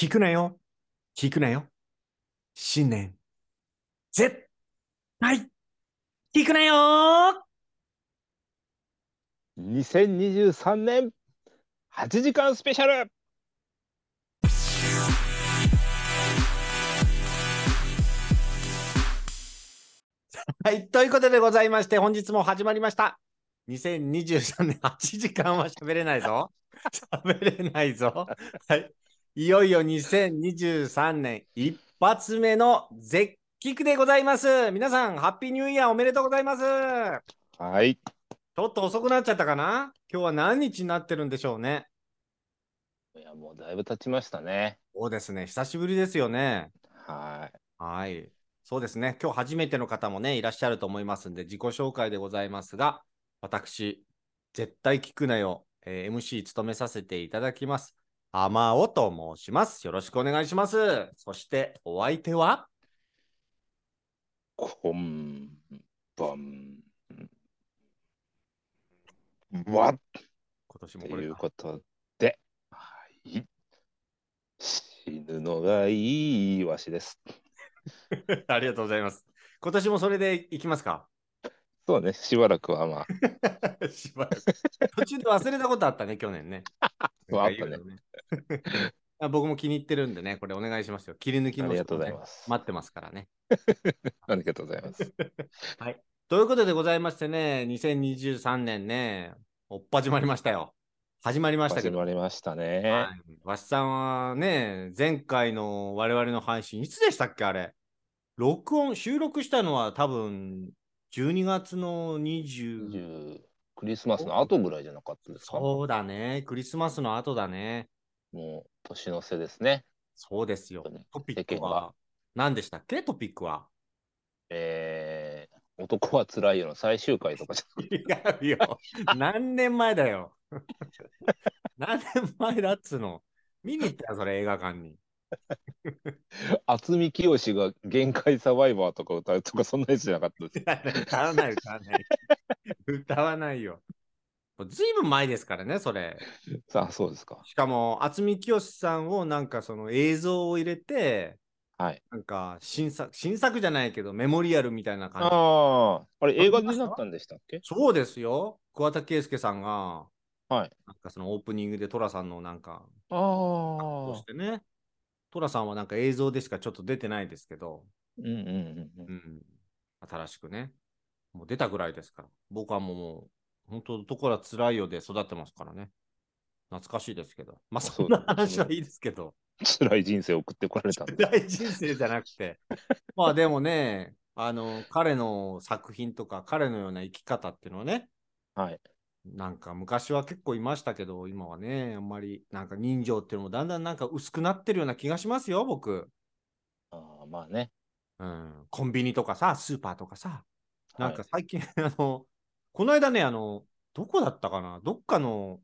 聞くなよ。聞くなよ。新年、絶対、聞くなよ2023年8時間スペシャルはい、ということでございまして、本日も始まりました。2023年8時間は喋れないぞ。喋れないぞ。はい。いよいよ2023年一発目の絶キでございます。皆さん、ハッピーニューイヤーおめでとうございます。はい。ちょっと遅くなっちゃったかな？今日は何日になってるんでしょうね。いや、もうだいぶ経ちましたね。そうですね。久しぶりですよね。はい。はい。そうですね。今日初めての方もね、いらっしゃると思いますんで、自己紹介でございますが、私、絶対聞くなよ、えー MC 務めさせていただきます。あまおと申します。よろしくお願いします。そして、お相手は？こんばんは。という今年もこれか。ことで、はい。死ぬのがいいわしです。ありがとうございます。今年もそれでいきますか？そうね、しばらくはまあ、しばらく。途中で忘れたことあったね、去年ね。あったね 僕も気に入ってるんでね、これお願いしますよ。切り抜きのありがとうございます。待ってますからね。ありがとうございます。ということでございましてね、2023年ね、おっ始まりましたよ。始まりましたけど。始まりましたね。はい。わしさんはね、前回の我々の配信、いつでしたっけ、あれ？録音、収録したのは多分、12月の20、20クリスマスの後ぐらいじゃなかったですか？そうだね、クリスマスの後だね。もう年の瀬ですね。そうですよ。トピックはは、何でしたっけ、トピックは。えー、男はつらいよの最終回とかじゃ違うよ。何年前だよ。何年前だっつうの？見に行ったよ、それ映画館に。渥美清が限界サバイバーとか歌うとかそんなやつじゃなかったです。歌わない、歌わない。歌わないよ。ずいぶん前ですからね、それ。さあ、そうですか。しかも、渥美清さんをなんかその映像を入れて、はい。なんか新作、新作じゃないけど、メモリアルみたいな感じ。ああ、あれ映画になったんでしたっけ？そうですよ。桑田佳祐さんが、はい。なんかそのオープニングで寅さんのなんか、ああそし。てね、寅さんはなんか映像でしかちょっと出てないですけど、うんうんうんう。うんん、新しくね、もう出たぐらいですから、僕はもう、本当、ところは辛いよで育ってますからね。懐かしいですけど。まあ、そんな話はいいですけど、辛い人生を送ってこられたんで。辛い人生じゃなくて、まあでもね、あの、彼の作品とか、彼のような生き方っていうのはね、はい。なんか昔は結構いましたけど、今はね、あんまりなんか人情っていうのもだんだんなんか薄くなってるような気がしますよ、僕。ああ、まあね。うん、コンビニとかさ、スーパーとかさ、なんはいか最近、あの、この間ね、あの、どこだったかな、どっかの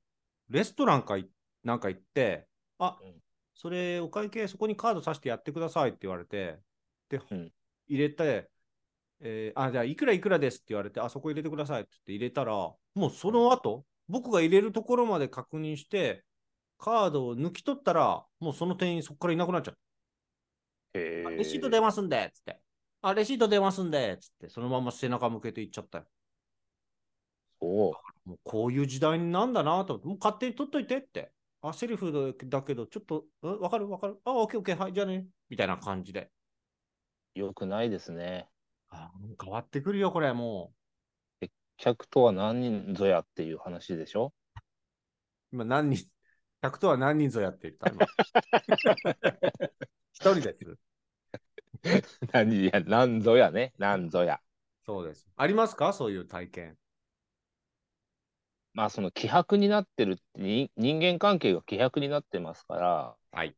レストランかいなんか行って、あ、うん。それお会計そこにカードさしてやってくださいって言われて、で、うん。入れて、えーあ、じゃあいくらいくらですって言われて、あ、そこ入れてくださいって言って入れたら、もうその後、僕が入れるところまで確認して、カードを抜き取ったら、もうその店員そこからいなくなっちゃった。レシート出ますんで、つって。あ、レシート出ますんで、つって、そのまま背中向けて行っちゃったよ。そう。もうこういう時代になんだなと思って、もう勝手に取っといてって。あ、セリフだけど、ちょっと、んわかるわかる？あ、オッケーオッケー、はい、じゃあね。みたいな感じで。よくないですね。あ変わってくるよ、これ、も客とは何人ぞやっていう話でしょ？う。今、何人、客とは何人ぞやって言った今 一人です。何いや、何ぞやね。何ぞや。そうです。ありますか？そういう体験。まあその希薄になってるってに人間関係が希薄になってますから、はい。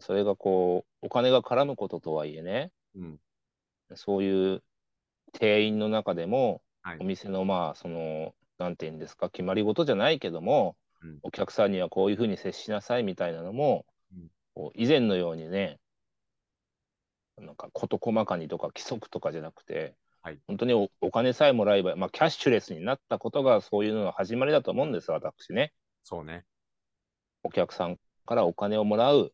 それがこうお金が絡むこととはいえねうん。そういう店員の中でも、はいお店のまあそのなんていうんですか決まり事じゃないけども、うんお客さんにはこういうふうに接しなさいみたいなのも、以前のようにねなんか事細かにとか規則とかじゃなくて、はい本当におお金さえもらえば、まあ、キャッシュレスになったことがそういうのの始まりだと思うんです私ね。そうね。お客さんからお金をもらう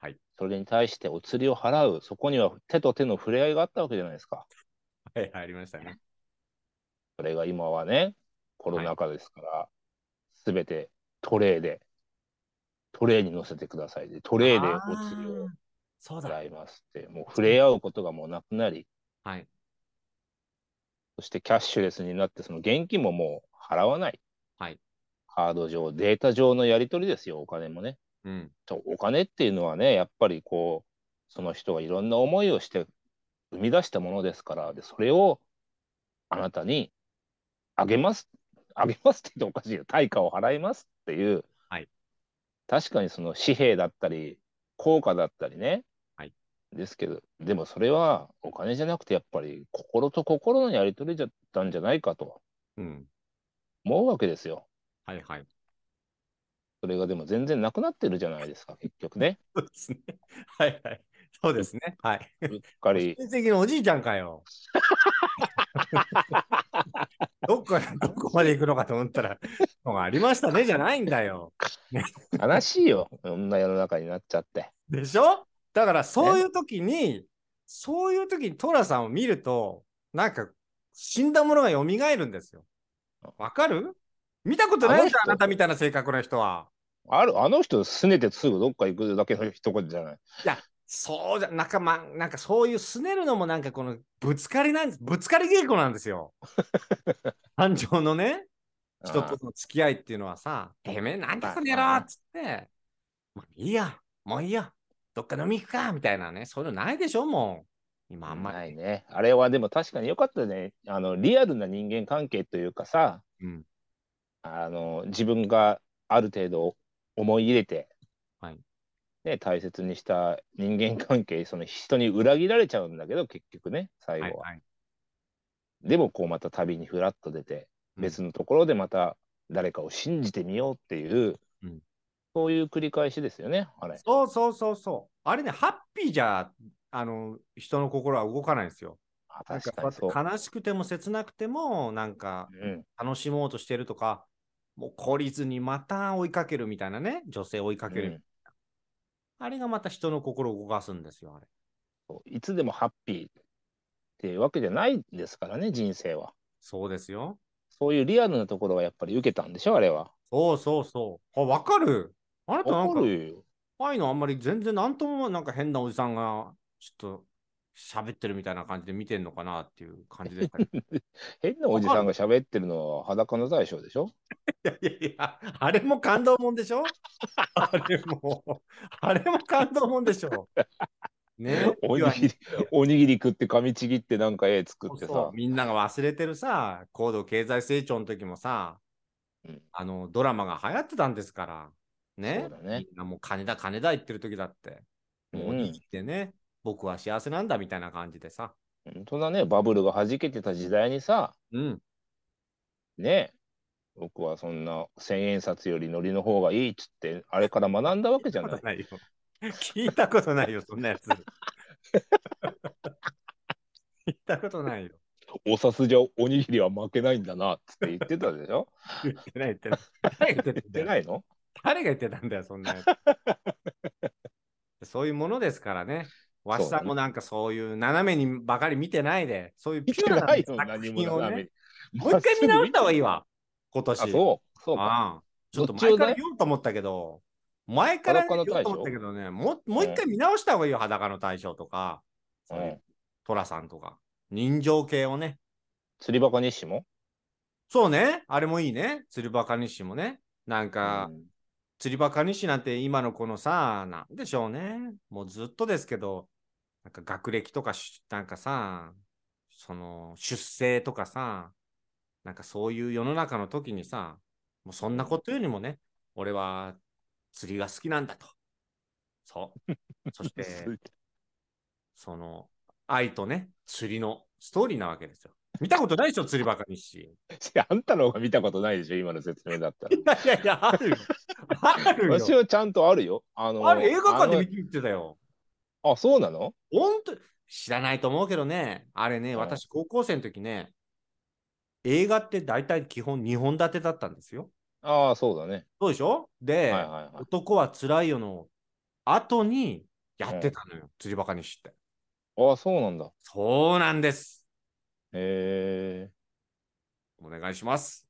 はいそれに対してお釣りを払う、そこには手と手の触れ合いがあったわけじゃないですか。はい、ありましたね。それが今はね、コロナ禍ですから、すべてトレーで、トレーに乗せてくださいで、トレーでお釣りをあーそうだ。払いますって、もう触れ合うことがもうなくなり、はい。そしてキャッシュレスになって、その現金ももう払わない。はい。カード上、データ上のやり取りですよ、お金もね。うん。そうお金っていうのはね、やっぱりこう、その人がいろんな思いをして生み出したものですから、でそれをあなたにあげます、あげますって言っておかしいよ、対価を払いますっていう、はい確かにその紙幣だったり、硬貨だったりね、はいですけど、でもそれはお金じゃなくて、やっぱり心と心のやり取りだったんじゃないかとうん。思うわけですよ。はいはい。それがでも全然なくなってるじゃないですか、結局ね。そうですね。はいはい。そうですね。はい。うっかり。親戚のおじいちゃんかよ。どっからどこまで行くのかと思ったら、のがありましたね じゃないんだよ。悲しいよ、こんな世の中になっちゃって。でしょ？だからそういう時に、そういう時にトラさんを見ると、なんか死んだものが蘇るんですよ。わかる？見たことないじゃん、あなたみたいな性格の人は。ある、あの人、すねてすぐどっか行くだけの一言じゃない。そうじゃ、なんかまあ、なんかそういうすねるのもなんかこのぶつかりなんです。ぶつかり稽古なんですよ。感情のね、人との付き合いっていうのはさ、てめえなんだこの野郎っつって、もういいや、もういいや、どっか飲み行くかみたいなね、そういうのないでしょ、もう。今あんまり。ないね。あれはでも確かに良かったね。あの、リアルな人間関係というかさ、うん。あの、自分がある程度思い入れて、はいね、大切にした人間関係、その人に裏切られちゃうんだけど、結局ね、最後は。はいはいでも、こうまた旅にふらっと出て、別のところでまた誰かを信じてみようっていう、うんそういう繰り返しですよね、あれ。そうそうそうそう。あれね、ハッピーじゃ、あの、人の心は動かないんですよ。確かに悲しくても切なくても、なんかうん、楽しもうとしてるとか、もう懲りずにまた追いかけるみたいなね、女性を追いかける、うんあれがまた人の心を動かすんですよ、あれ。いつでもハッピーっていうわけじゃないですからね、人生は。そうですよ。そういうリアルなところがやっぱり受けたんでしょ、あれは。そうそうそう。あ、わかるあなたなんか。ああいうのあんまり全然なんともなんか変なおじさんがちょっと喋ってるみたいな感じで見てんのかなっていう感じでしたけど。い 変なおじさんが喋ってるのは裸の大将でしょ？やいやいや、あれも感動もんでしょ？あれも、あれも感動もんでしょ？ね？おにぎり、おにぎり食って噛みちぎってなんか絵作ってさ。みんなが忘れてるさ、高度経済成長の時もさ、うん。あのドラマが流行ってたんですから、ね？ね。みんなもう金だ金だ言ってる時だって、もうおにぎりでね、僕は幸せなんだみたいな感じでさ、本当だね、バブルが弾けてた時代にさ、うん、ね、僕はそんな千円札より海苔の方がいいっつって、あれから学んだわけじゃない。ないよ。聞いたことないよ、そんなやつ。聞いたことないよ。おさすじゃおにぎりは負けないんだなっつって言ってたでしょ言ってない、言ってない。誰が言って。ないの？誰が言ってたんだよ、そんなやつ。そういうものですからね。わしさんもなんかそういう斜めにばかり見てないで、そういうピュアな作品をねに。もう一回見直した方がいいわ、今年。あ、そう。そうか。ちょっと前から言おうと思ったけど、前から言おうと思ったけどね、もうもう一回見直した方がいいよ、裸の大将とか、そういううん寅さんとか、人情系をね。釣りバカ日誌も？そうね、あれもいいね、釣りバカ日誌もね。なんか、うん釣りバカ日誌なんて今のこのさ、なんでしょうね。もうずっとですけど、なんか学歴とかし、なんかさ、その出生とかさ、なんかそういう世の中の時にさ、もうそんなことよりもね、俺は釣りが好きなんだと。そう。そして、その愛とね、釣りのストーリーなわけですよ。見たことないでしょ、釣りバカ日誌。いあんたの方が見たことないでしょ、今の説明だったら。やいやいや、あるよ。あるよ。私はちゃんとあるよ。あのあれ映画館で見てたよ。あ、そうなの？本当知らないと思うけどね、あれね、うん私高校生の時ね、映画って大体基本2本立てだったんですよ。ああ、そうだね。そうでしょ？で、はいはいはい。男はつらいよの後にやってたのよ、釣りバカ西って。ああ、そうなんだ。そうなんです。へお願いします。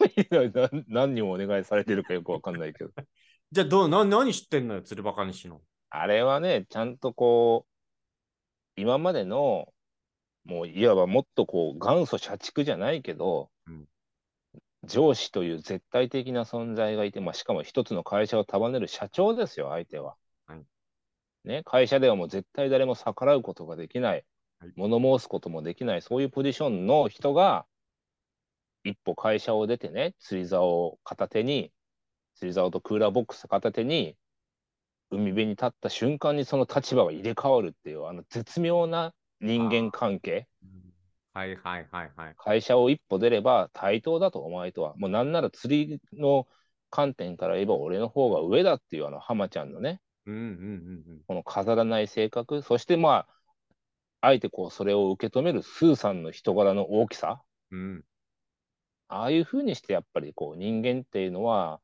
何にもお願いされてるかよくわかんないけど。じゃあどうな、何知ってんのよ、釣りバカ西の。あれはね、ちゃんとこう、今までの、もういわばもっとこう、元祖社畜じゃないけど、うん。上司という絶対的な存在がいて、まあ、しかも一つの会社を束ねる社長ですよ、相手は。はい。ね、会社ではもう絶対誰も逆らうことができない、はい。物申すこともできない、そういうポジションの人が、一歩会社を出てね、釣り竿を片手に、釣り竿とクーラーボックス片手に、海辺に立った瞬間にその立場が入れ替わるっていう、あの絶妙な人間関係。はいはいはいはい。会社を一歩出れば対等だと、お前とは。もうなんなら釣りの観点から言えば俺の方が上だっていうあの浜ちゃんのね、うんうんうんこの飾らない性格、そしてまあ、あえてこうそれを受け止めるスーさんの人柄の大きさ、うん。うん。ああいうふうにしてやっぱりこう人間っていうのは、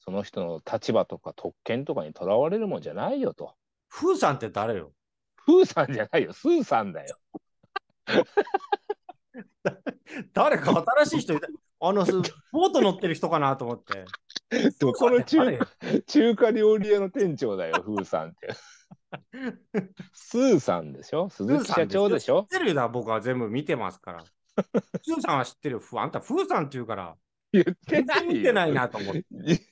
その人の立場とか特権とかにとらわれるもんじゃないよと。フーさんって誰よ？フーさんじゃないよ、スーさんだよ。誰か新しい人いた。あの、すボート乗ってる人かなと思って。どこの中中華料理屋の店長だよ、フーさんって。スーさんでしょ？鈴木社長でしょ？知ってるよな、僕は全部見てますから。フーさんは知ってるよ。ふあんた、フーさんって言うから、言って全ないよ。然見てないなと思って。言って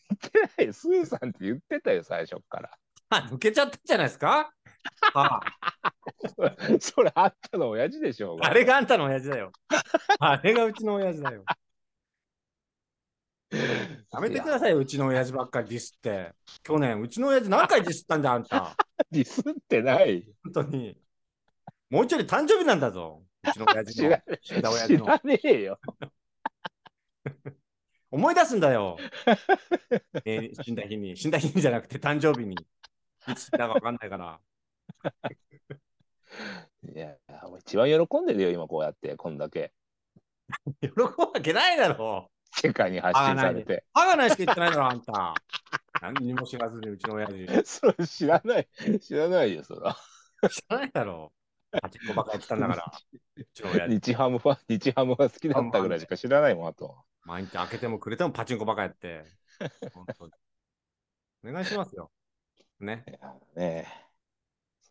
ないよ。スーさんって言ってたよ、最初から。あ抜けちゃったじゃないですか？あ それあったの親父でしょうが。あれがあんたの親父だよ。あれがうちの親父だよ。やめてくださいよ、うちの親父ばっかりディスって。去年、うちの親父何回ディスったんだ、あんた。ディスってない。本当に。もう一人誕生日なんだぞ。うちの親父の。知らねえよ。思い出すんだよ。え ー死んだ日に。死んだ日にじゃなくて誕生日に。いつだか分かんないから。いや、一番喜んでるよ、今こうやって、こんだけ。喜ぶわけないだろ。世界に発信されて。歯がないしか言ってないだろ、あんた。何にも知らずにうちの親父。それ知らない。知らないよ、そら。知らないだろ。パチンコばっかやってたんだから。日ハムファン、日ハムが好きだったぐらいしか知らないもん、あと。毎日開けてもくれてもパチンコばっかやって。本当にお願いしますよ。ね。ね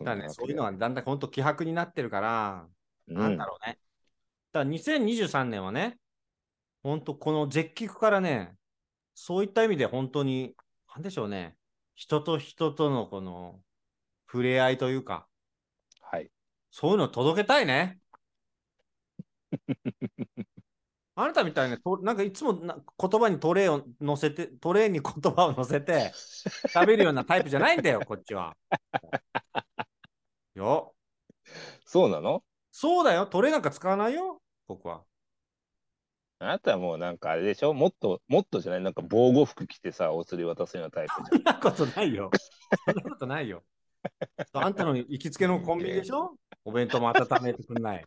だね、そういうのはだんだん本当希薄になってるから、うんなんだろうね。だから2023年はね、本当この絶菊からね、そういった意味で本当に、なんでしょうね、人と人とのこの触れ合いというか、はい。そういうの届けたいね。あなたみたいにと、なんかいつもな言葉にトレーを乗せて、トレーに言葉を乗せて、喋るようなタイプじゃないんだよ、こっちは。よ。そうなの？そうだよ、トレーなんか使わないよ、僕は。あなたはもうなんかあれでしょ？もっと、もっとじゃない？なんか防護服着てさ、お釣り渡すようなタイプじそんなことないよ。そんなことないよ。あんたの行きつけのコンビニでしょ？お弁当も温めてくんない。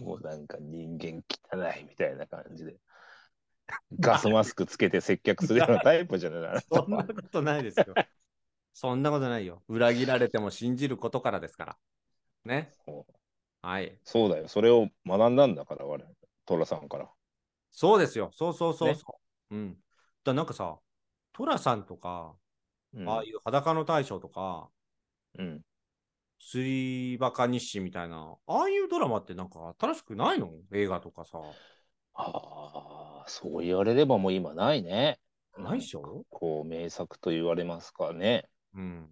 もうなんか人間汚いみたいな感じで。ガスマスクつけて接客するようなタイプじゃないそんなことないですよ。そんなことないよ。裏切られても信じることからですから。ね。そうはい。そうだよ。それを学んだんだから、我々。トラさんから。そうですよ。そうそうそうねそう。うん。だなんかさ、トラさんとか、うん。ああいう裸の大将とか、うん、釣りバカ日誌みたいな、ああいうドラマってなんか新しくないの？映画とかさ。ああ、そう言われればもう今ないね。ないっしょ？こう、名作と言われますかね。うん。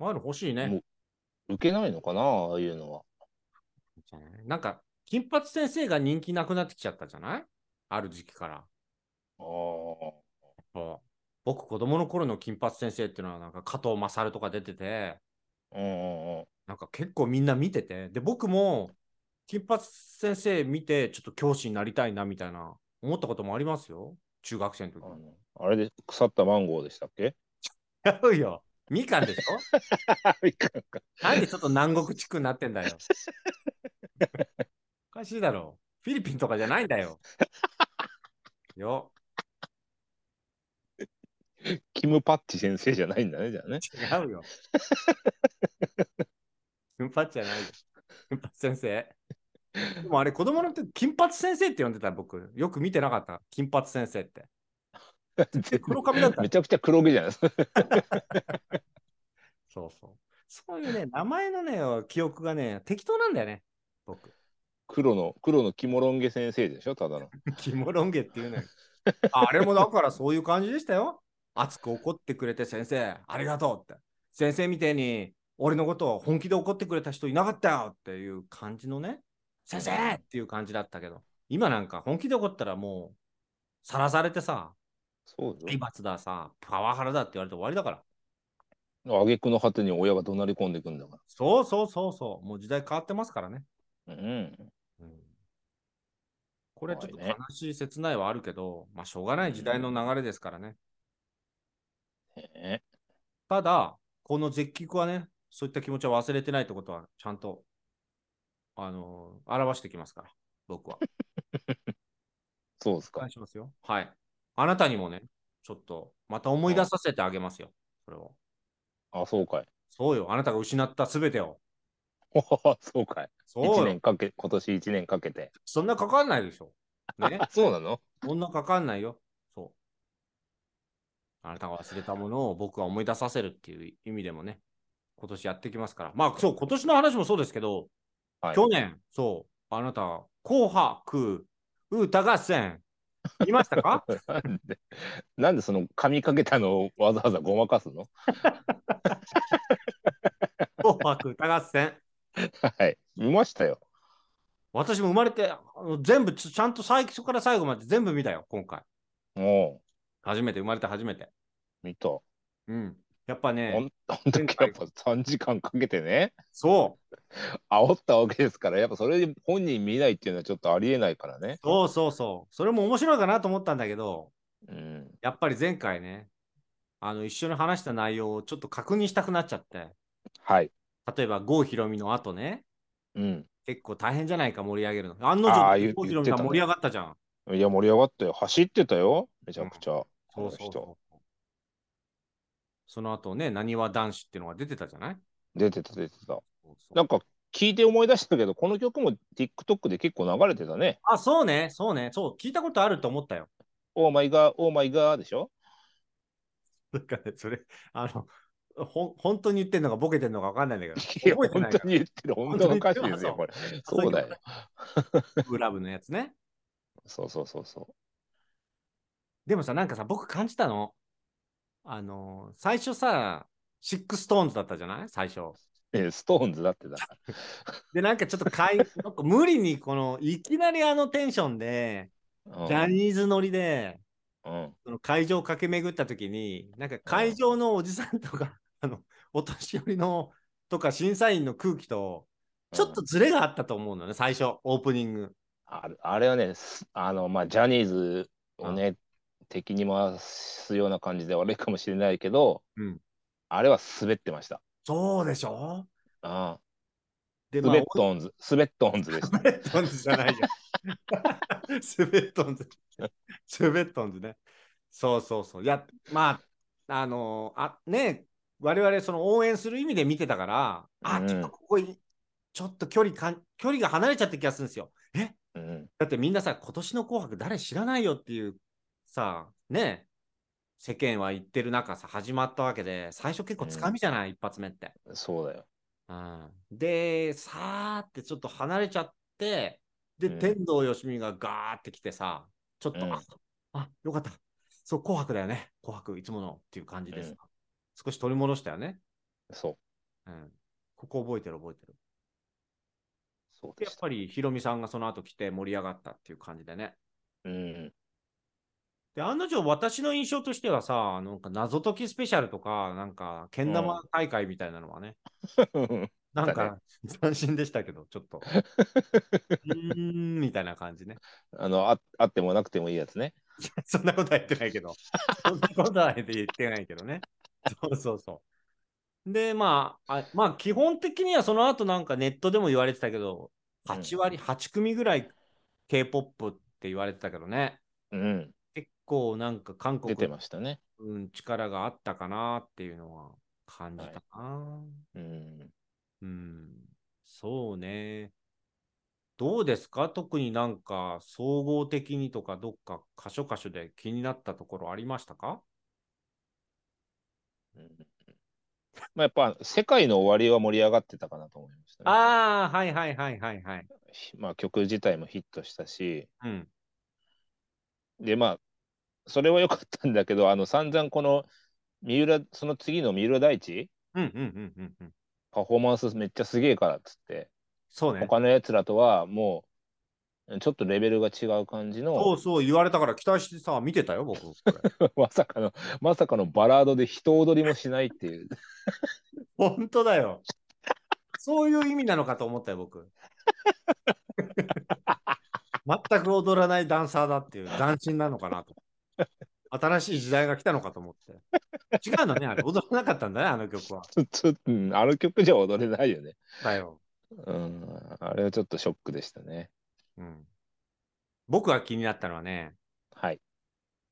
ああいうの欲しいね。も受けないのかな、ああいうのは。じゃない？なんか、金八先生が人気なくなってきちゃったじゃない？ある時期から。ああ。そう僕、子供の頃の金八先生っていうのは、なんか加藤勝とか出てて、うんうんうん。なんか結構みんな見てて、で、僕も金八先生見て、ちょっと教師になりたいなみたいな、思ったこともありますよ。中学生の時あれで腐ったマンゴーでしたっけ？違うよ。みかんでしょ？いかんかなんでちょっと南国地区になってんだよ。おかしいだろ。フィリピンとかじゃないんだよ。よ。キム・パッチ先生じゃないんだね、じゃあね。違うよ。金髪じゃないよ。金髪先生。でもあれ、子供の時、金髪先生って呼んでた僕。よく見てなかった。金髪先生って。黒髪だっためちゃくちゃ黒毛じゃないですか。そうそう。そういうね、名前のね、記憶がね、適当なんだよね。僕。黒の、黒のキモロンゲ先生でしょ、ただの。キモロンゲっていうのよ。あれもだからそういう感じでしたよ。熱く怒ってくれて先生、ありがとうって。先生みたいに俺のことを本気で怒ってくれた人いなかったよっていう感じのね、先生っていう感じだったけど、今なんか本気で怒ったらもう、さらされてさ、体罰ださ、パワハラだって言われて終わりだから。よ。挙句の果てに親が怒鳴り込んでくんだかそうそうそうそう。もう時代変わってますからね。ら。うん。うんこれちょっと悲しい、切ないはあるけど、まあしょうがない時代の流れですからね。ねただ、この絶菊はね、そういった気持ちは忘れてないってことは、ちゃんと、あのー表してきますから、僕は。そうですかお願い。しますよ。はい。あなたにもね、ちょっと、また思い出させてあげますよ。それを。あ、そうかい。そうよ。あなたが失ったすべてを。そうかい。そう年かけ、今年一年かけて。そんなかかんないでしょ。ねあ。そうなの？そんなかかんないよ。あなたが忘れたものを僕は思い出させるっていう意味でもね、今年やってきますから。まあ、そう、今年の話もそうですけど、はい。去年、そう、あなた、紅白歌合戦、見ましたか？なんで、なんでその髪かけたのをわざわざごまかすの？紅白歌合戦。はい。見ましたよ。私も生まれて、あの全部ち、ちゃんと最初から最後まで全部見たよ、今回。も初めて、生まれて初めて。う、見た。うん。やっぱほね、ん、あの時やっぱ3時間かけてね、そう、煽ったわけですから、やっぱそれで本人見ないっていうのはちょっとありえないからね。そうそうそう。それも面白いかなと思ったんだけど、うん。やっぱり前回ね、あの一緒に話した内容をちょっと確認したくなっちゃって、はい。例えば郷ひろみの後ね、うん。結構大変じゃないか盛り上げるの。案の定、郷ひろみが盛り上がったじゃん。いや、盛り上がったよ。走ってたよ。めちゃくちゃ。そうあの人そうそう。その後ね、なにわ男子っていうのが出てたじゃない？出てた、出てた。そうそうなんか聞いて思い出したけど、この曲も TikTok で結構流れてたね。あ、そうね、そうね、そう、聞いたことあると思ったよ。 Oh my god、Oh my god でしょ？なんかね、それ、あの、ほん本当に言ってんのかボケてんのか分かんないんだけど、いや、本当に言ってる。本当の歌詞ですよ、本これ。そうだよ。ら。グラブのやつね。そうそうそうそでもさ、なんかさ、僕感じたの。あの、最初さ、シックストーンズだったじゃない？最初。う。えストーンズだってだ。で、なんかちょっとかいなんか無理に、この、いきなりあのテンションで、うんジャニーズ乗りで、うん。その会場を駆け巡った時に、なんか会場のおじさんとか、あの、お年寄りの、とか審査員の空気と、ちょっとズレがあったと思うのね、最初、オープニング。あれあれはね、すあの、まあ、ジャニーズをね、敵に回すような感じで悪いかもしれないけど、うんあれは滑ってました。そうでしょ？あで、スベットーンズ、スベットーンズでした。スベットンズじゃないよ。スベットンズ。スベットンズね。そうそうそう。いや、まあ、あのあ、ね、我々その応援する意味で見てたから、あ、うんちょっとここい、ちょっと距離かん、距離が離れちゃった気がするんですよ。え？うん。だってみんなさ、今年の紅白誰知らないよっていうさ、ね、世間は言ってる中さ、始まったわけで、最初結構つかみじゃない、一発目って。そうだよ。うん、で、さーってちょっと離れちゃって、で、うん天童よしみがガーって来てさ、ちょっと、うんあ、あ、よかった。そう、紅白だよね。紅白、いつものっていう感じです。うん少し取り戻したよね。そう。うん。ここ覚えてる覚えてる。そうでやったぱりヒロミさんがその後来て盛り上がったっていう感じでね。うん。で、案の定、私の印象としてはさ、なんか謎解きスペシャルとか、なんか、けん玉大会みたいなのはね、なんだか、斬新でしたけど、ちょっと。うーん、みたいな感じね。あのあ、あってもなくてもいいやつね。そんなことは言ってないけど。そんなことは言ってないけどね。そうそうそう。で、まあ、あまあ、基本的にはその後なんかネットでも言われてたけど、8割、8組ぐらい K-POP って言われてたけどね。うん。結構なんか韓国出てましたね。うん、力があったかなっていうのは感じたな。うん。うん、そうね。どうですか？特になんか総合的にとかどっか箇所箇所で気になったところありましたか？うんまあ、やっぱ世界の終わりは盛り上がってたかなと思いましたね。ああ、はいはいはいはいはい。まあ曲自体もヒットしたし、うん。でまあ、それは良かったんだけど、あの散々この三浦、その次の三浦大知、うんうんうんうんうん。パフォーマンスめっちゃすげえからっつって、そうね。他のやつらとはもう、ちょっとレベルが違う感じそのう、そう言われたから期待してさ、見てたよ、僕。まさかの、まさかのバラードで人踊りもしないっていう。本当だよ。そういう意味なのかと思ったよ、僕。全く踊らないダンサーだっていう斬新なのかなと。新しい時代が来たのかと思って。違うのね、あれ。踊らなかったんだね、あの曲は。ちょちょうんあの曲じゃ踊れないよね。だよ。うん、あれはちょっとショックでしたね。うん。僕が気になったのはね、はい。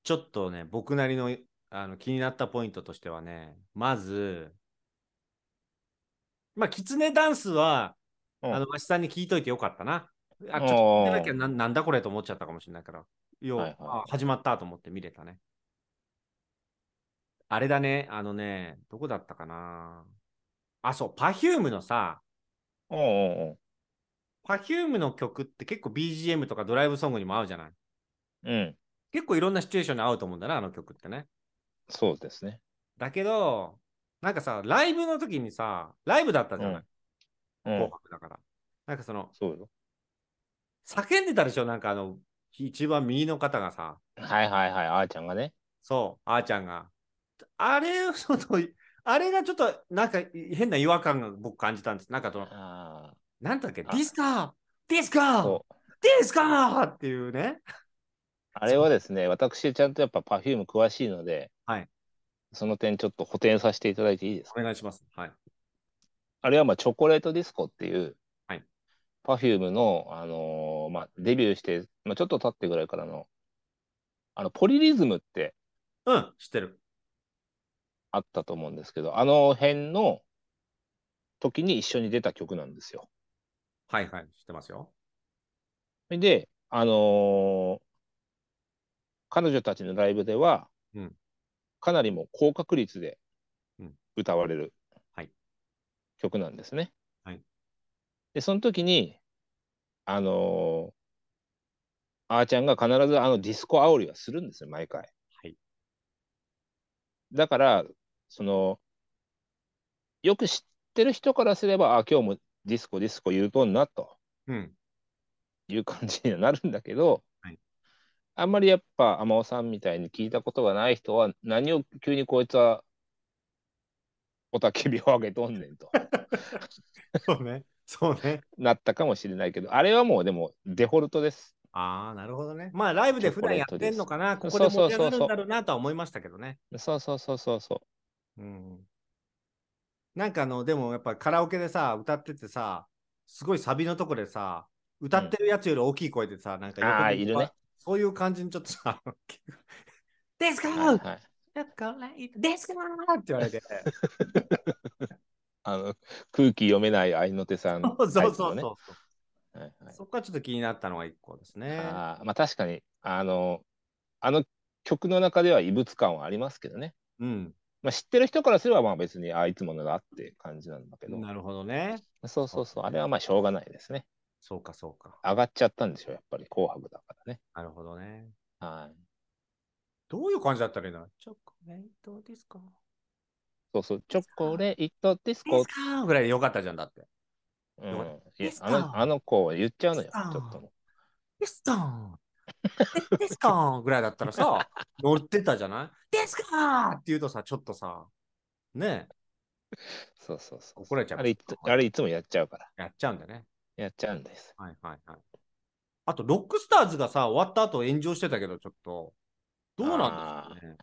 ちょっとね、僕なりのあの気になったポイントとしてはね、まず、まあ、キツネダンスは、うんあの、わしさんに聞いといてよかったな。あ、ちょっと聞いてなきゃななんだこれと思っちゃったかもしれないから、よう、はいはいあ始まったと思って見れたね。あれだね、あのね、どこだったかな。あ、そう、Perfume のさ、おうおう Perfume の曲って結構 BGM とかドライブソングにも合うじゃない。うん、結構いろんなシチュエーションに合うと思うんだな、あの曲ってね。そうですね。だけど、なんかさ、ライブの時にさ、ライブだったじゃない、うん紅白だから。なんかその、そうよ。叫んでたでしょ、なんかあの、一番右の方がさ、はいはいはい、あーちゃんがね。そう、あーちゃんが。あれ、その、あれがちょっと、なんか変な違和感が僕感じたんです。なんかその、あなんだっけ、あディスコーディスあ、カーそう。ディスコーっていうね。あれはですね、私ちゃんとやっぱ Perfume 詳しいので、はいその点ちょっと補填させていただいていいですか？お願いします。はい。あれはまあチョコレートディスコっていう、はい、Perfume の、あのーまあ、デビューして、まあ、ちょっと経ってぐらいからの、あの、ポリリズムってうん、知ってる。あったと思うんですけど、あの辺の時に一緒に出た曲なんですよ。はいはい、知ってますよ。で、あのー彼女たちのライブでは、うんかなりもう高確率でうん歌われるはい曲なんですね。はいで、その時に、あのーあーちゃんが必ずあのディスコ煽りはするんですよ、毎回。はいだから、その、よく知ってる人からすれば、あ、今日もディスコ、ディスコ言うとんな、とうん。いう感じにはなるんだけど、はいあんまりやっぱ天尾さんみたいに聞いたことがない人は、何を急にこいつは、おたけびを上げとんねんと そうね。そうね。なったかもしれないけど、あれはもうでもデフォルトです。ああ、なるほどね。まあ、ライブで普段やってんのかな、ここで盛り上がるんだろうなとは思いましたけどね。そうそうそうそうそうん。なんかあの、でもやっぱカラオケでさ、歌っててさ、すごいサビのとこでさ、歌ってるやつより大きい声でさ、なんか横にあーいるねそういう感じにちょっとさ、ですかう。はいーはいチョコレートですかーって言われて。あの空気読めない愛の手さん そうそうそうそう。はいはいそこはちょっと気になったのが一個ですね。あーまあ確かに、あの、あの曲の中では異物感はありますけどね。うん。まあ、知ってる人からすればまあ別に、あいつものだって感じなんだけど、なるほどね。そうそうそう、あれはまあしょうがないですね。そうかそうか。上がっちゃったんでしょ、やっぱり紅白だからね。なるほどね。はい。どういう感じだったらいいの？チョコレートですか？そうそう、チョコレートディスコ。ぐらいでよかったじゃんだって。うん、あのあの子言っちゃうのよ、ちょっとも。ですか？でですか？ぐらいだったらさ、乗ってたじゃない？ですか？って言うとさ、ちょっとさ、ねう。そうそうそう。怒られちゃう。あれいつあれいつもやっちゃうから。やっちゃうんだよね。やっちゃうんです。はいはいはい。あと、ロックスターズがさ、終わった後炎上してたけど、ちょっと、どうなんですかね？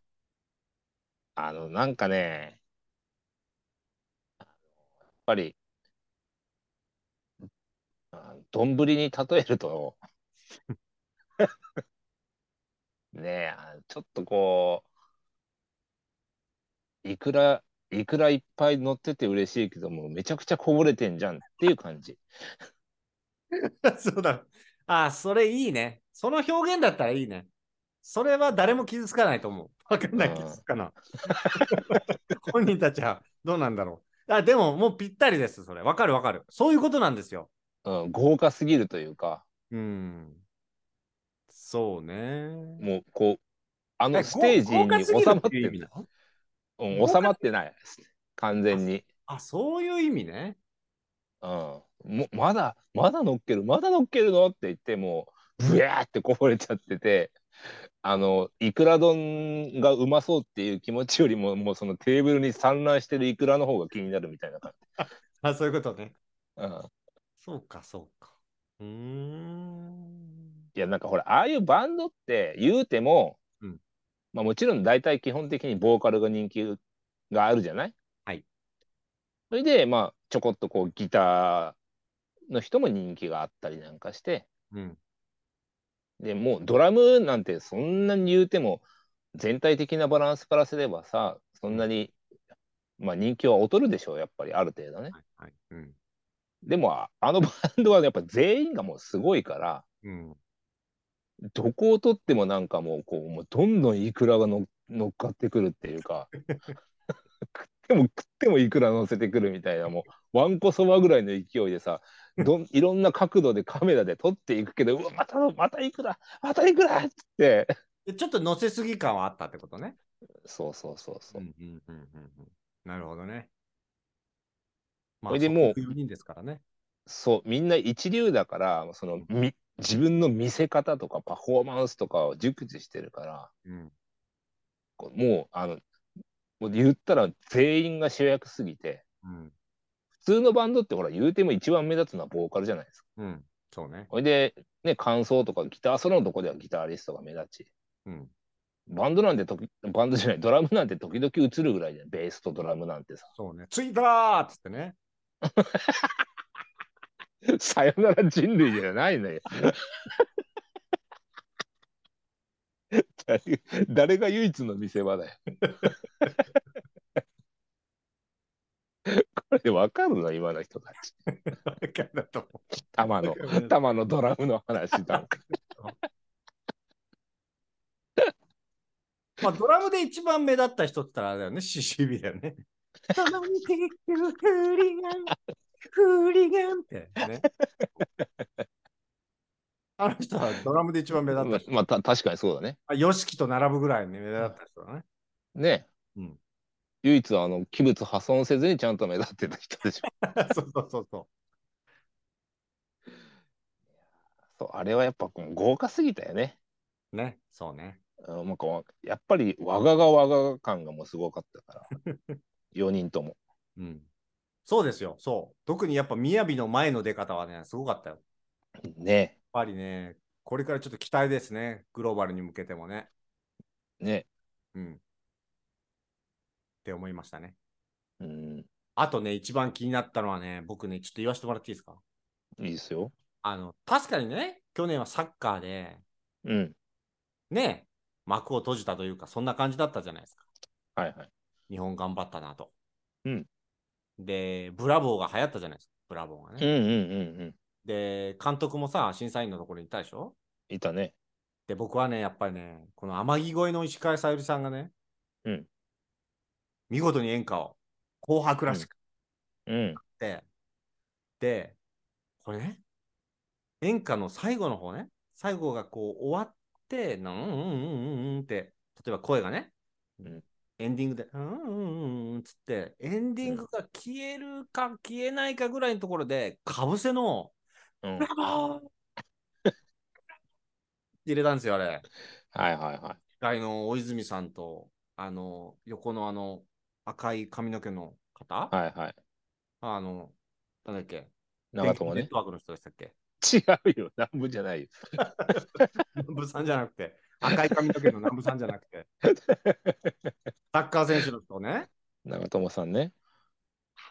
あの、なんかね、ぱり、あ丼に例えると、ねえ、あちょっとこいくら、いくらいっぱい乗ってて嬉しいけども、めちゃくちゃこぼれてんじゃんっていう感じ。そうだ。あ、それいいね。その表現だったらいいね。それは誰も傷つかないと思う。わかんない、うん傷つくかな。本人たちはどうなんだろう。あでも、もうぴったりです、それ。わかるわかる。そういうことなんですよ。うん、豪華すぎるというか、うん。そうね。もうこう、あのえステージに収まっていう意味てなの？うん、収まってない。完全に。あ、そういう意味ね。うん、もまだ、まだ乗っける、まだ乗っけるの？って言ってもう、ブヤーってこぼれちゃってて、あの、いくら丼がうまそうっていう気持ちよりも、もうそのテーブルに散乱してるいくらの方が気になるみたいな感 あ、そういうことね。じ。うん、そうか、そうか。うーん。いや、なんかほら、ああいうバンドって言うても、うんまあもちろん大体基本的にボーカルが人気があるじゃない？はい。それで、まあ、ちょこっとこうギターの人も人気があったりなんかして、うん。でもうドラムなんてそんなに言うても全体的なバランスからすればさそんなに、まあ、人気は劣るでしょうやっぱりある程度ねはい、はい。うん。でもああのバンドはやっぱ全員がもうすごいからうん。どこをとってもなんかもうこうもうどんどんイクラがの乗っかってくるっていうか食 っても食ってもイクラ乗せてくるみたいな もうわんこそばぐらいの勢いでさどん いろんな角度でカメラで撮っていくけどうわまたまたイクラまたイクラっつってでちょっと乗せすぎ感はあったってことね。そうそうそうそう。んうんうんうんうん。なるほどね。まそれでもう4人ですからね。そう、みんな一流だから、その、み、自分の見せ方とかパフォーマンスとかを熟知してるから、うん。もう、あの、もう言ったら全員が主役すぎて、うん。普通のバンドってほら、言うても一番目立つのはボーカルじゃないですか。うん。そうね。それで、ね、感想とかギターソロのとこではギタリストが目立ち、うん。バンドなんて時、バンドじゃない、ドラムなんて時々映るぐらいじゃん、ベースとドラムなんてさ。そうね。ついたーっつってね。さよなら人類じゃないのよ。誰 誰が唯一の見せ場だよ。これわかるの？今の人たち。わかんだと思玉の、う。玉のドラムの話なんか。まあ、ドラムで一番目立った人って言ったらあれだよね。CCB だよね。頼みてるフーリガン、フーリガンってね。あの人はドラムで一番目立った人。まあ、た確かにそうだね。あ、ヨシキと並ぶぐらいに目立った人だね。ね。うん。唯一あの器物破損せずにちゃんと目立ってた人でしょ。そうそうそうそそうあれはやっぱ豪華すぎたよね。う。ね、そうね。うん、なんかやっぱり我がが我がが感がもうすごかったから。4人とも。うん。そうですよ、そう。特にやっぱ雅の前の出方はね、すごかったよ。ね。ぱりね、これからちょっと期待ですね。グローバルに向けてもね。ね。うん。って思いましたね。うん。あとね、一番気になったのはね、僕ね、ちょっと言わせてもらっていいですか？いいですよ。あの、確かにね、去年はサッカーで、うん。ね、幕を閉じたというか、そんな感じだったじゃないですか。はいはい。日本頑張ったなと。うん。で、ブラボーが流行ったじゃないですか。ブラボーがね。うんうんうんうん。で、監督もさ、審査員のところにいたでしょ？いたね。で、僕はね、やっぱりね、この天城越えの石川さゆりさんがね、うん見事に演歌を、紅白らしくうん。て、で、これね、演歌の最後の方ね、最後がこう終わって、なんうんうんうんうんって、例えば声がね、うんエンディングで、うんうんうんうんつって、エンディングが消えるか消えないかぐらいのところで、かぶせの、うん 入れたんですよ、あれ。はいはいはい。司会の大泉さんと、あの、横のあの、赤い髪の毛の方、はいはい。あの、なんだっけ、長友ねネッ。トワークの人でしたっけ？違うよ。南部じゃないよ。南部さんじゃなくて、赤い髪の毛の南部さんじゃなくて、サッカー選手の人ね。長友さんね。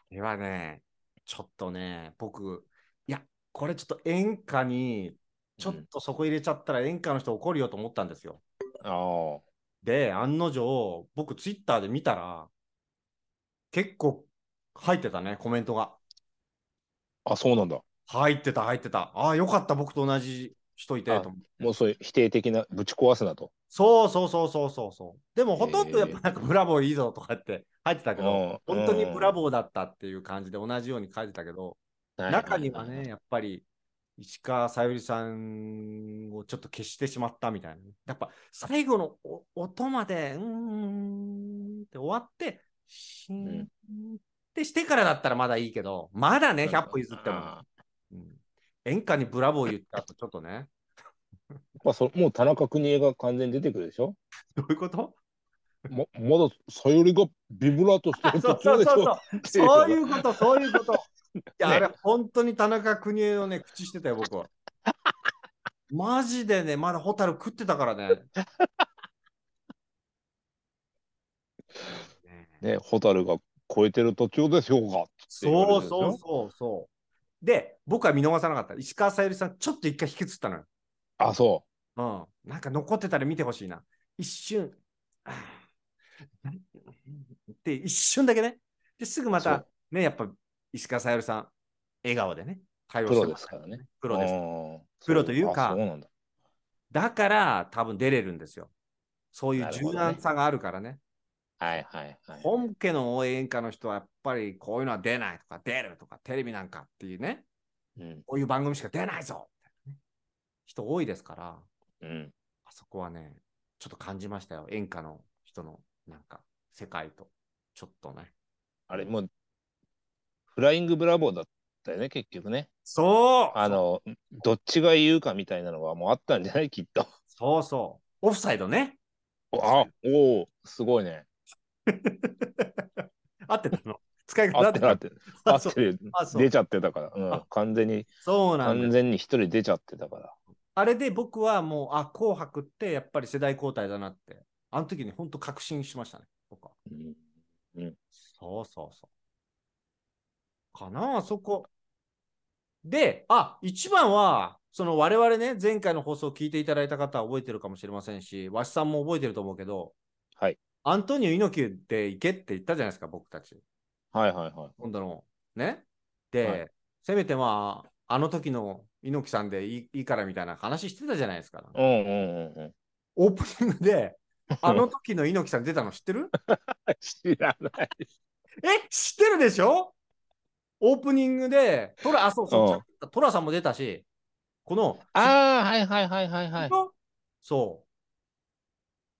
これはね、ちょっとね、僕、いや、これちょっと演歌に、ちょっとそこ入れちゃったら演歌の人怒るよと思ったんですよ。ああ。で、案の定、僕ツイッターで見たら、結構入ってたね、コメントが。あ、そうなんだ。入ってた、入ってた。ああ、よかった、僕と同じ人いてあと思って。もうそういう否定的な、ぶち壊すなと。そうそうそうそうそうそう。でもほとんどやっぱなんかブラボーいいぞとかって入ってたけど、うん本当にブラボーだったっていう感じで同じように書いてたけど、中にはね、、やっぱり石川さゆりさんをちょっと消してしまったみたいなね。やっぱ最後のお音まで、うーんって終わって、シーンってしてからだったらまだいいけど、まだね、100歩譲っても。あうん演歌にブラボー言った後、ちょっとね、まあ、そもう田中邦衛が完全に出てくるでしょ？どういうこと？ままださゆりがビブラートしてるそう途中でしょ？そうそうそう。そういうこと、そういうこと。いや、ねあれ、本当に田中邦衛をね、口してたよ、僕は。マジでね、まだホタル食ってたからね。ね ね、ホタルが超えてる途中でしょうかって言われるでしょ？そうそうそうそう。で、僕は見逃さなかった。石川さゆりさん、ちょっと一回引きつったのよ。あ、そうん。なんか残ってたら見てほしいな。一瞬、あーで、一瞬だけね。ですぐまたね、やっぱ石川さゆりさん、笑顔でね、対う。応してプロですからね。プロです。うんプロというかうだ。だから、多分出れるんですよ。そういう柔軟さがあるからね。はいはいはい。本家の応援歌の人はやっぱりこういうのは出ないとか、出るとか、テレビなんかっていうね、うん。こういう番組しか出ないぞみたいなね人多いですから、うん。あそこはね、ちょっと感じましたよ。演歌の人のなんか世界と、ちょっとね。あれ、もう、フライングブラボーだったよね、結局ね。そうあの、どっちが言うかみたいなのはもうあったんじゃない？きっと。そうそう。オフサイドね。あ、おお、すごいね。合ってたの？使い方合ってる合ってる。合ってる出ちゃってたから。うんあ、完全に、そうなん。完全に一人出ちゃってたから。あれで僕はもう、あ、紅白ってやっぱり世代交代だなって、あの時に本当確信しましたね、僕は。うんそうそうそう。かな、あそこ。で、あ、一番は、その我々ね、前回の放送を聞いていただいた方は覚えてるかもしれませんし、わしさんも覚えてると思うけど、はい。アントニオ猪木で行けって言ったじゃないですか、僕たち。はいはいはい。今度の。ね。で、はいせめてまあ、あの時の猪木さんでいいいいからみたいな話してたじゃないですか。うんうんうんうん。オープニングで、あの時の猪木さん出たの知ってる？知らない。え、知ってるでしょ？オープニングで、トラ、あ、そうそう、トラさんも出たし、この、ああ、はいはいはいはいはい。そう、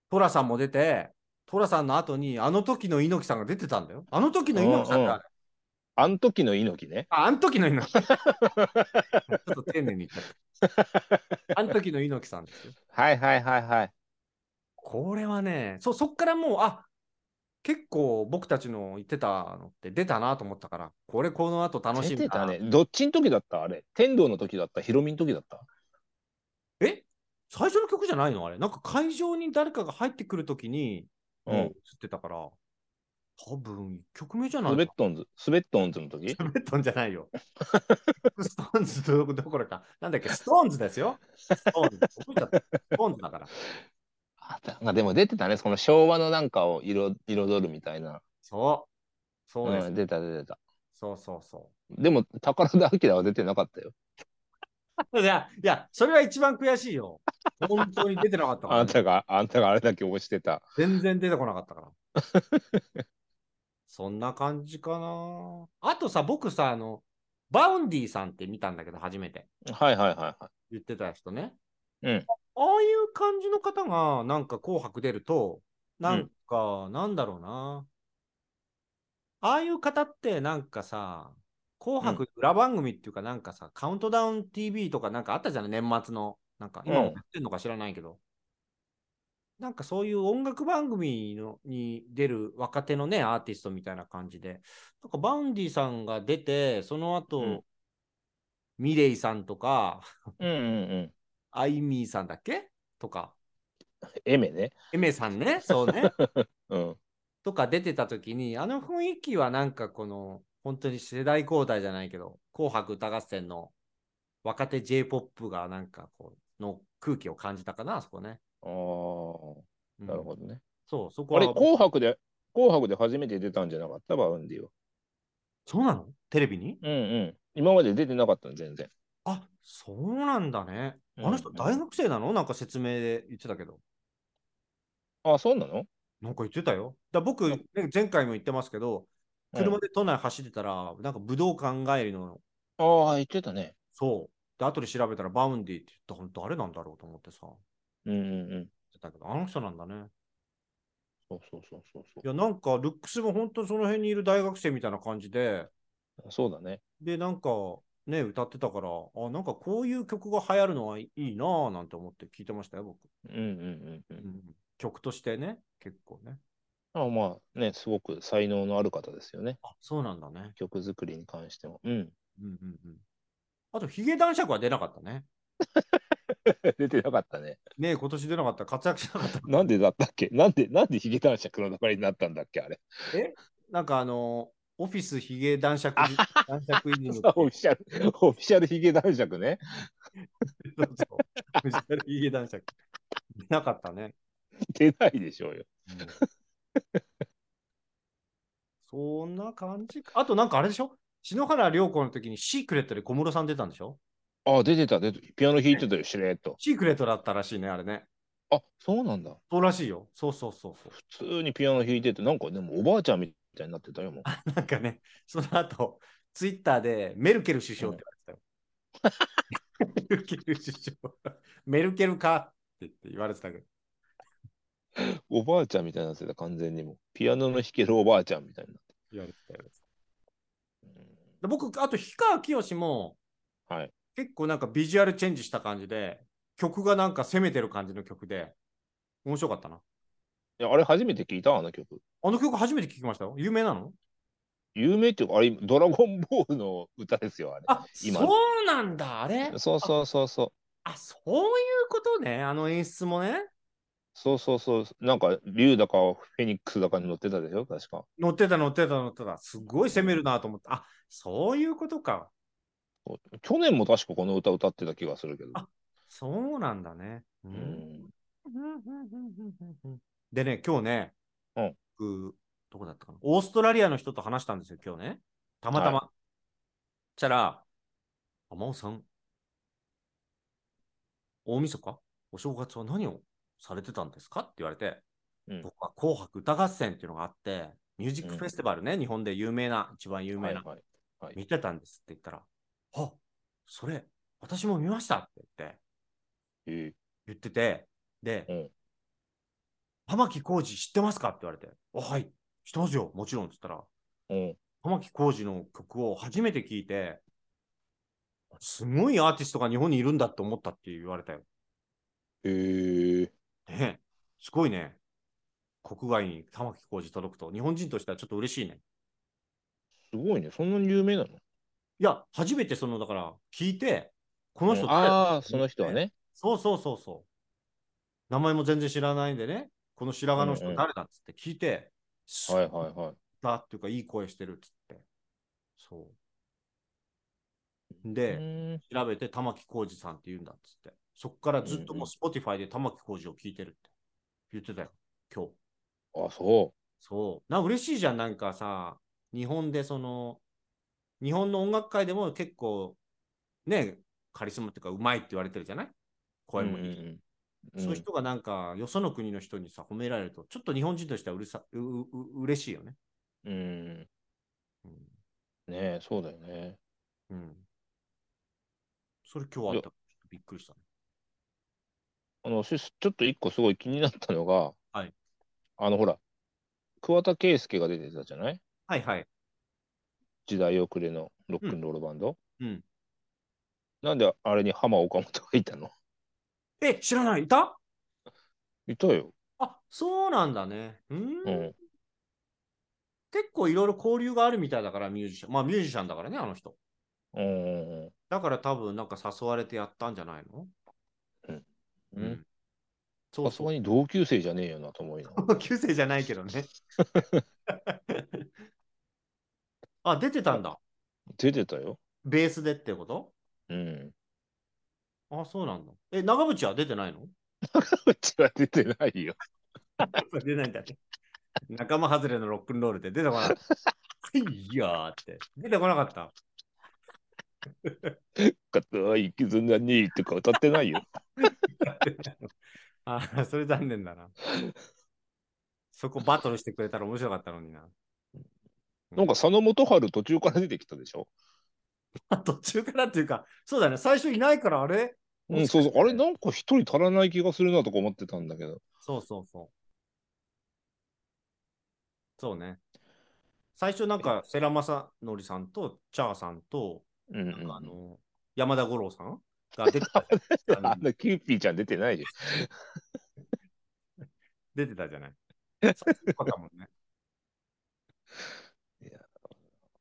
トラさんも出て、トラさんの後に、あの時の猪木さんが出てたんだよ。あの時の猪木さんが、あん時の猪木ね。あ、あの時の猪木。ちょっと丁寧に言っちゃった。あの時の猪木さんですよ。はいはいはいはい。これはね、そ、そっからもう、あ結構僕たちの言ってたのって出たなと思ったから、これこの後楽しみ。出てたね。どっちの時だった？あれ。天童の時だった？ヒロミの時だった？え？最初の曲じゃないの？あれなんか会場に誰かが入ってくるときに、うん映ってたから、多分1曲目じゃないスベッか。トンズ、スベットンズの時？スベットンじゃないよ。ストーンズどどころか。なんだっけ、ストーンズですよ。ストーンズ。覚えちゃったストーンズだから。あなんかでも出てたね。その昭和のなんかを彩彩るみたいな。そう。そうです。うん、出た出てた。そうそうそでも、宝田明は出てなかったよ。う。いや、いや、それは一番悔しいよ。本当に出てなかったからね、あんたが、あんたがあれだけ押してた。全然出てこなかったから。そんな感じかな。あとさ、僕さ、あの、 Vaundy さんって見たんだけど、初めて。はいはいはいはい。言ってた人ね。うんああいう感じの方が、なんか紅白出ると、なんか、なんだろうな。ああいう方って、なんかさ、紅白裏番組っていうか、なんかさ、カウントダウン TV とかなんかあったじゃない？年末の。なんか、今もやってんのか知らないけど。なんかそういう音楽番組のに出る若手のね、アーティストみたいな感じで、なんか Vaundy さんが出て、その後、うん milet さんとか、うんうんうん。アイミーさんだっけ？とか、 Aimer ね。 Aimer さんね、そうね。うん。とか出てた時に、あの雰囲気はなんかこの、本当に世代交代じゃないけど、紅白歌合戦の若手 J-POP がなんかこう、の空気を感じたかな、あそこね。ああ、うんなるほどね。そう、そこは。あれ、紅白で、紅白で初めて出たんじゃなかった？ Vaundy は。そうなの？テレビに？うんうん。今まで出てなかったの、全然。あ、そうなんだね。あの人、大学生なの？なんか説明で言ってたけど。あ、そうなの？なんか言ってたよ。だ僕、ね前回も言ってますけど、うん車で都内走ってたら、なんか武道館帰りの、ああ、言ってたね。そう。で、後で調べたら Vaundy って言った、本当誰なんだろうと思ってさ。うんうんうん。てたけど、あの人なんだね。そうそうそうそうそいや、なんか、ルックスも本当その辺にいる大学生みたいな感じで、う。そうだね。で、なんか、ね、歌ってたから、あ、なんかこういう曲が流行るのはいいなぁなんて思って聞いてましたよ、僕。うんうんうんう。うんん、曲としてね、結構ね。あまあね、すごく才能のある方ですよね。あ、そうなんだね。曲作りに関しても。うん。うんうんうん。あと、ヒゲ男爵は出なかったね。出てなかったね。ね今年出なかった、活躍しなかった。なんでだったっけ？なんで、なんでヒゲ男爵の名前になったんだっけあれ。なんかあのオフィスヒゲ男爵、男爵イ。オフィシャル、オフィシャルヒゲ男爵ね。そうそうオフィシャルヒゲ男爵。出なかったね。出ないでしょうよ。うんそんな感じか。あとなんかあれでしょ？篠原涼子の時にシークレットで小室さん出たんでしょ？あ、出てた、出てた。ピアノ弾いてたよ、しれっと。シークレットだったらしいね、あれね。あ、そうなんだ。そうらしいよ。そうそうそうそう。普通にピアノ弾いてて、なんかでもおばあちゃんみたいになってたよ、もう。なんかね、その後、ツイッターでメルケル首相って言われてたよ。メルケル首相。メルケルかって言われてたけど。おばあちゃんみたいになってた、完全にもう。ピアノの弾けるおばあちゃんみたいになって言われてたよ。僕、あと、氷川きよしもはい。結構なんかビジュアルチェンジした感じで、曲がなんか攻めてる感じの曲で、面白かったな。いや、あれ初めて聞いたあの曲。あの曲初めて聞きましたよ。有名なの？有名っていうか、あれ、ドラゴンボールの歌ですよ、あれ。あ、今そうなんだ、あれ？そうそうそうそう。あ、そういうことね、あの演出もね。そうそうそう。なんか、竜だかフェニックスだかに乗ってたでしょ、確か。乗ってた乗ってた乗ってた。すごい攻めるなと思って。あ、そういうことか。去年も確かこの歌歌ってた気がするけど。あそうなんだね。ううん。でね、今日ね、うん。僕どこだったかな？オーストラリアの人と話したんですよ、今日ね。たまたま。はそしたら、天尾さん、大晦日？お正月は何をされてたんですか？って言われて、うん。僕は紅白歌合戦っていうのがあって、ミュージックフェスティバルね、日本で有名な、一番有名な、はいはい。見てたんですって言ったら、あそれ、私も見ましたって言って、え。言ってて、で、うん玉置浩二知ってますか？って言われて、あ、はい、知ってますよ、もちろんって言ったら、えうん。玉置浩二の曲を初めて聞いて、すごいアーティストが日本にいるんだって思ったって言われたよ。へえ。ねすごいね。国外に玉置浩二届くと、日本人としてはちょっと嬉しいね。すごいね。そんなに有名なの？いや、初めてその、だから、聞いて、この人うんああ、その人はね。そうそうそうそう。名前も全然知らないんでね、この白髪の人誰だっつって聞いて、すはいはいはい。だっていうか、いい声してるっつって。そう。うで、調べて玉置浩二さんって言うんだっつって。そっからずっともう Spotify で玉置浩二を聞いてるって言ってたよ、今日。あ、そそう。な嬉しいじゃん、なんかさ、日本でその、日本の音楽界でも結構、ね、カリスマっていうか、うまいって言われてるじゃない？う声もいい。うんうんうんそういう人がなんか、よその国の人にさ、褒められると、ちょっと日本人としてはうるさううう嬉しいよね。うん。うん。ねえ、そうだよね。うん、それ今日あった。びっくりしたね。あの、しちょっと一個すごい気になったのが、はい。あの、ほら、桑田佳祐が出てたじゃない？はいはい。時代遅れのロックンロールバンド。うん。なんであれに浜岡本がいたの？え、知らない？いた？いたよ。あ、そうなんだね。うーん。うん。結構いろいろ交流があるみたいだから、ミュージシャン。まあ、ミュージシャンだからね、あの人。うんうんだから多分、なんか誘われてやったんじゃないの？うん。ううんん。そさすがに同級生じゃねえよなと思いな。同級生じゃないけどね。あ、出てたんだ。出てたよ。ベースでってこと？うん。あ、そうなんだ。え、長渕は出てないの？うちは出てないよ。出ないんだね。仲間外れのロックンロールって出てこなかった。いやーって。出てこなかった。硬い絆にとか歌ってないよ。あーそれ残念だな。そこバトルしてくれたら面白かったのにな。なんか佐野元春途中から出てきたでしょ？途中からっていうか、そうだね、最初いないからあれ？うん、そうそう。あれなんか一人足らない気がするなとか思ってたんだけど。そうそうそう。そうね。最初なんか、世良公則さんとチャーさんと、うん、なんうん。かあの、山田五郎さんが出てたあ んなキューピーちゃん出てないじ 出てたじゃない。最初よかったもんね。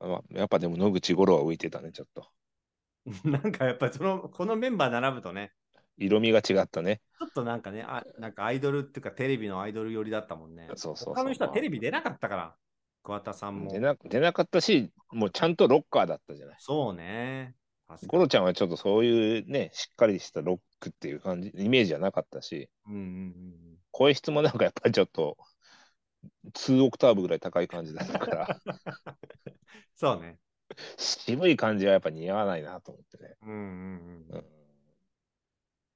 あ、やっぱでも野口五郎は浮いてたね、ちょっと。なんかやっぱりその、このメンバー並ぶとね、色味が違ったね。ちょっとなんかね、あなんかアイドルっていうかテレビのアイドル寄りだったもんね。そうそうそう他の人はテレビ出なかったから、桑田さんも出。な出なかったし、もうちゃんとロッカーだったじゃない。そうね。確か五郎ちゃんはちょっとそういうね、しっかりしたロックっていう感じ、イメージじゃなかったし、に。うんうんうん声質もなんかやっぱりちょっと、2オクターブぐらい高い感じだったから、うん。そうね。渋い感じはやっぱ似合わないなと思ってね。うんうんうんうん、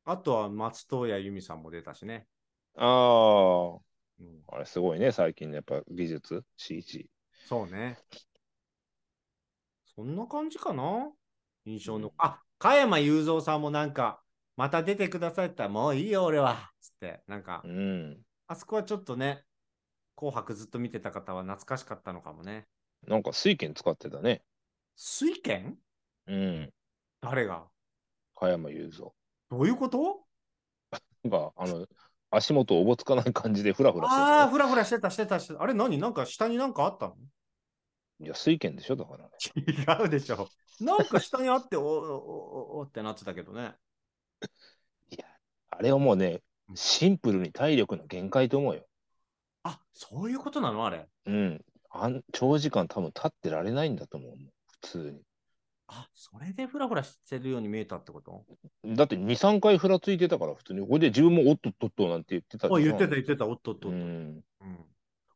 あとは松任谷由実さんも出たしね。ああ、うん、あれすごいね、最近のやっぱ技術、CG。そうね。そんな感じかな？印象の。うんあ、加山雄三さんもなんか、また出てくださったら、もういいよ、俺は。つって、なんかう、ん。あそこはちょっとね、紅白ずっと見てた方は懐かしかったのかもね。なんか水拳使ってたね。水拳？うん。誰が？加山雄三。どういうこと？なんか、あの、足元おぼつかない感じでフラフラしてああー、たよ。ふらふらしてた、してた、してた。あれ何？なんか下になんかあったの？いや、水拳でしょ、だからね。違うでしょ。なんか下にあって、おおおおってなってたけどね。いや、あれはもうね、シンプルに体力の限界と思うよ。あ、そういうことなの？あれ。うん。あん長時間多分立ってられないんだと思う。普通に。あ、それでフラフラしてるように見えたってこと？だって2、3回ふらついてたから、普通に。これで自分もおっとっとっとなんて言ってたあ、言ってた言ってた、おっとっとっと。ううんん。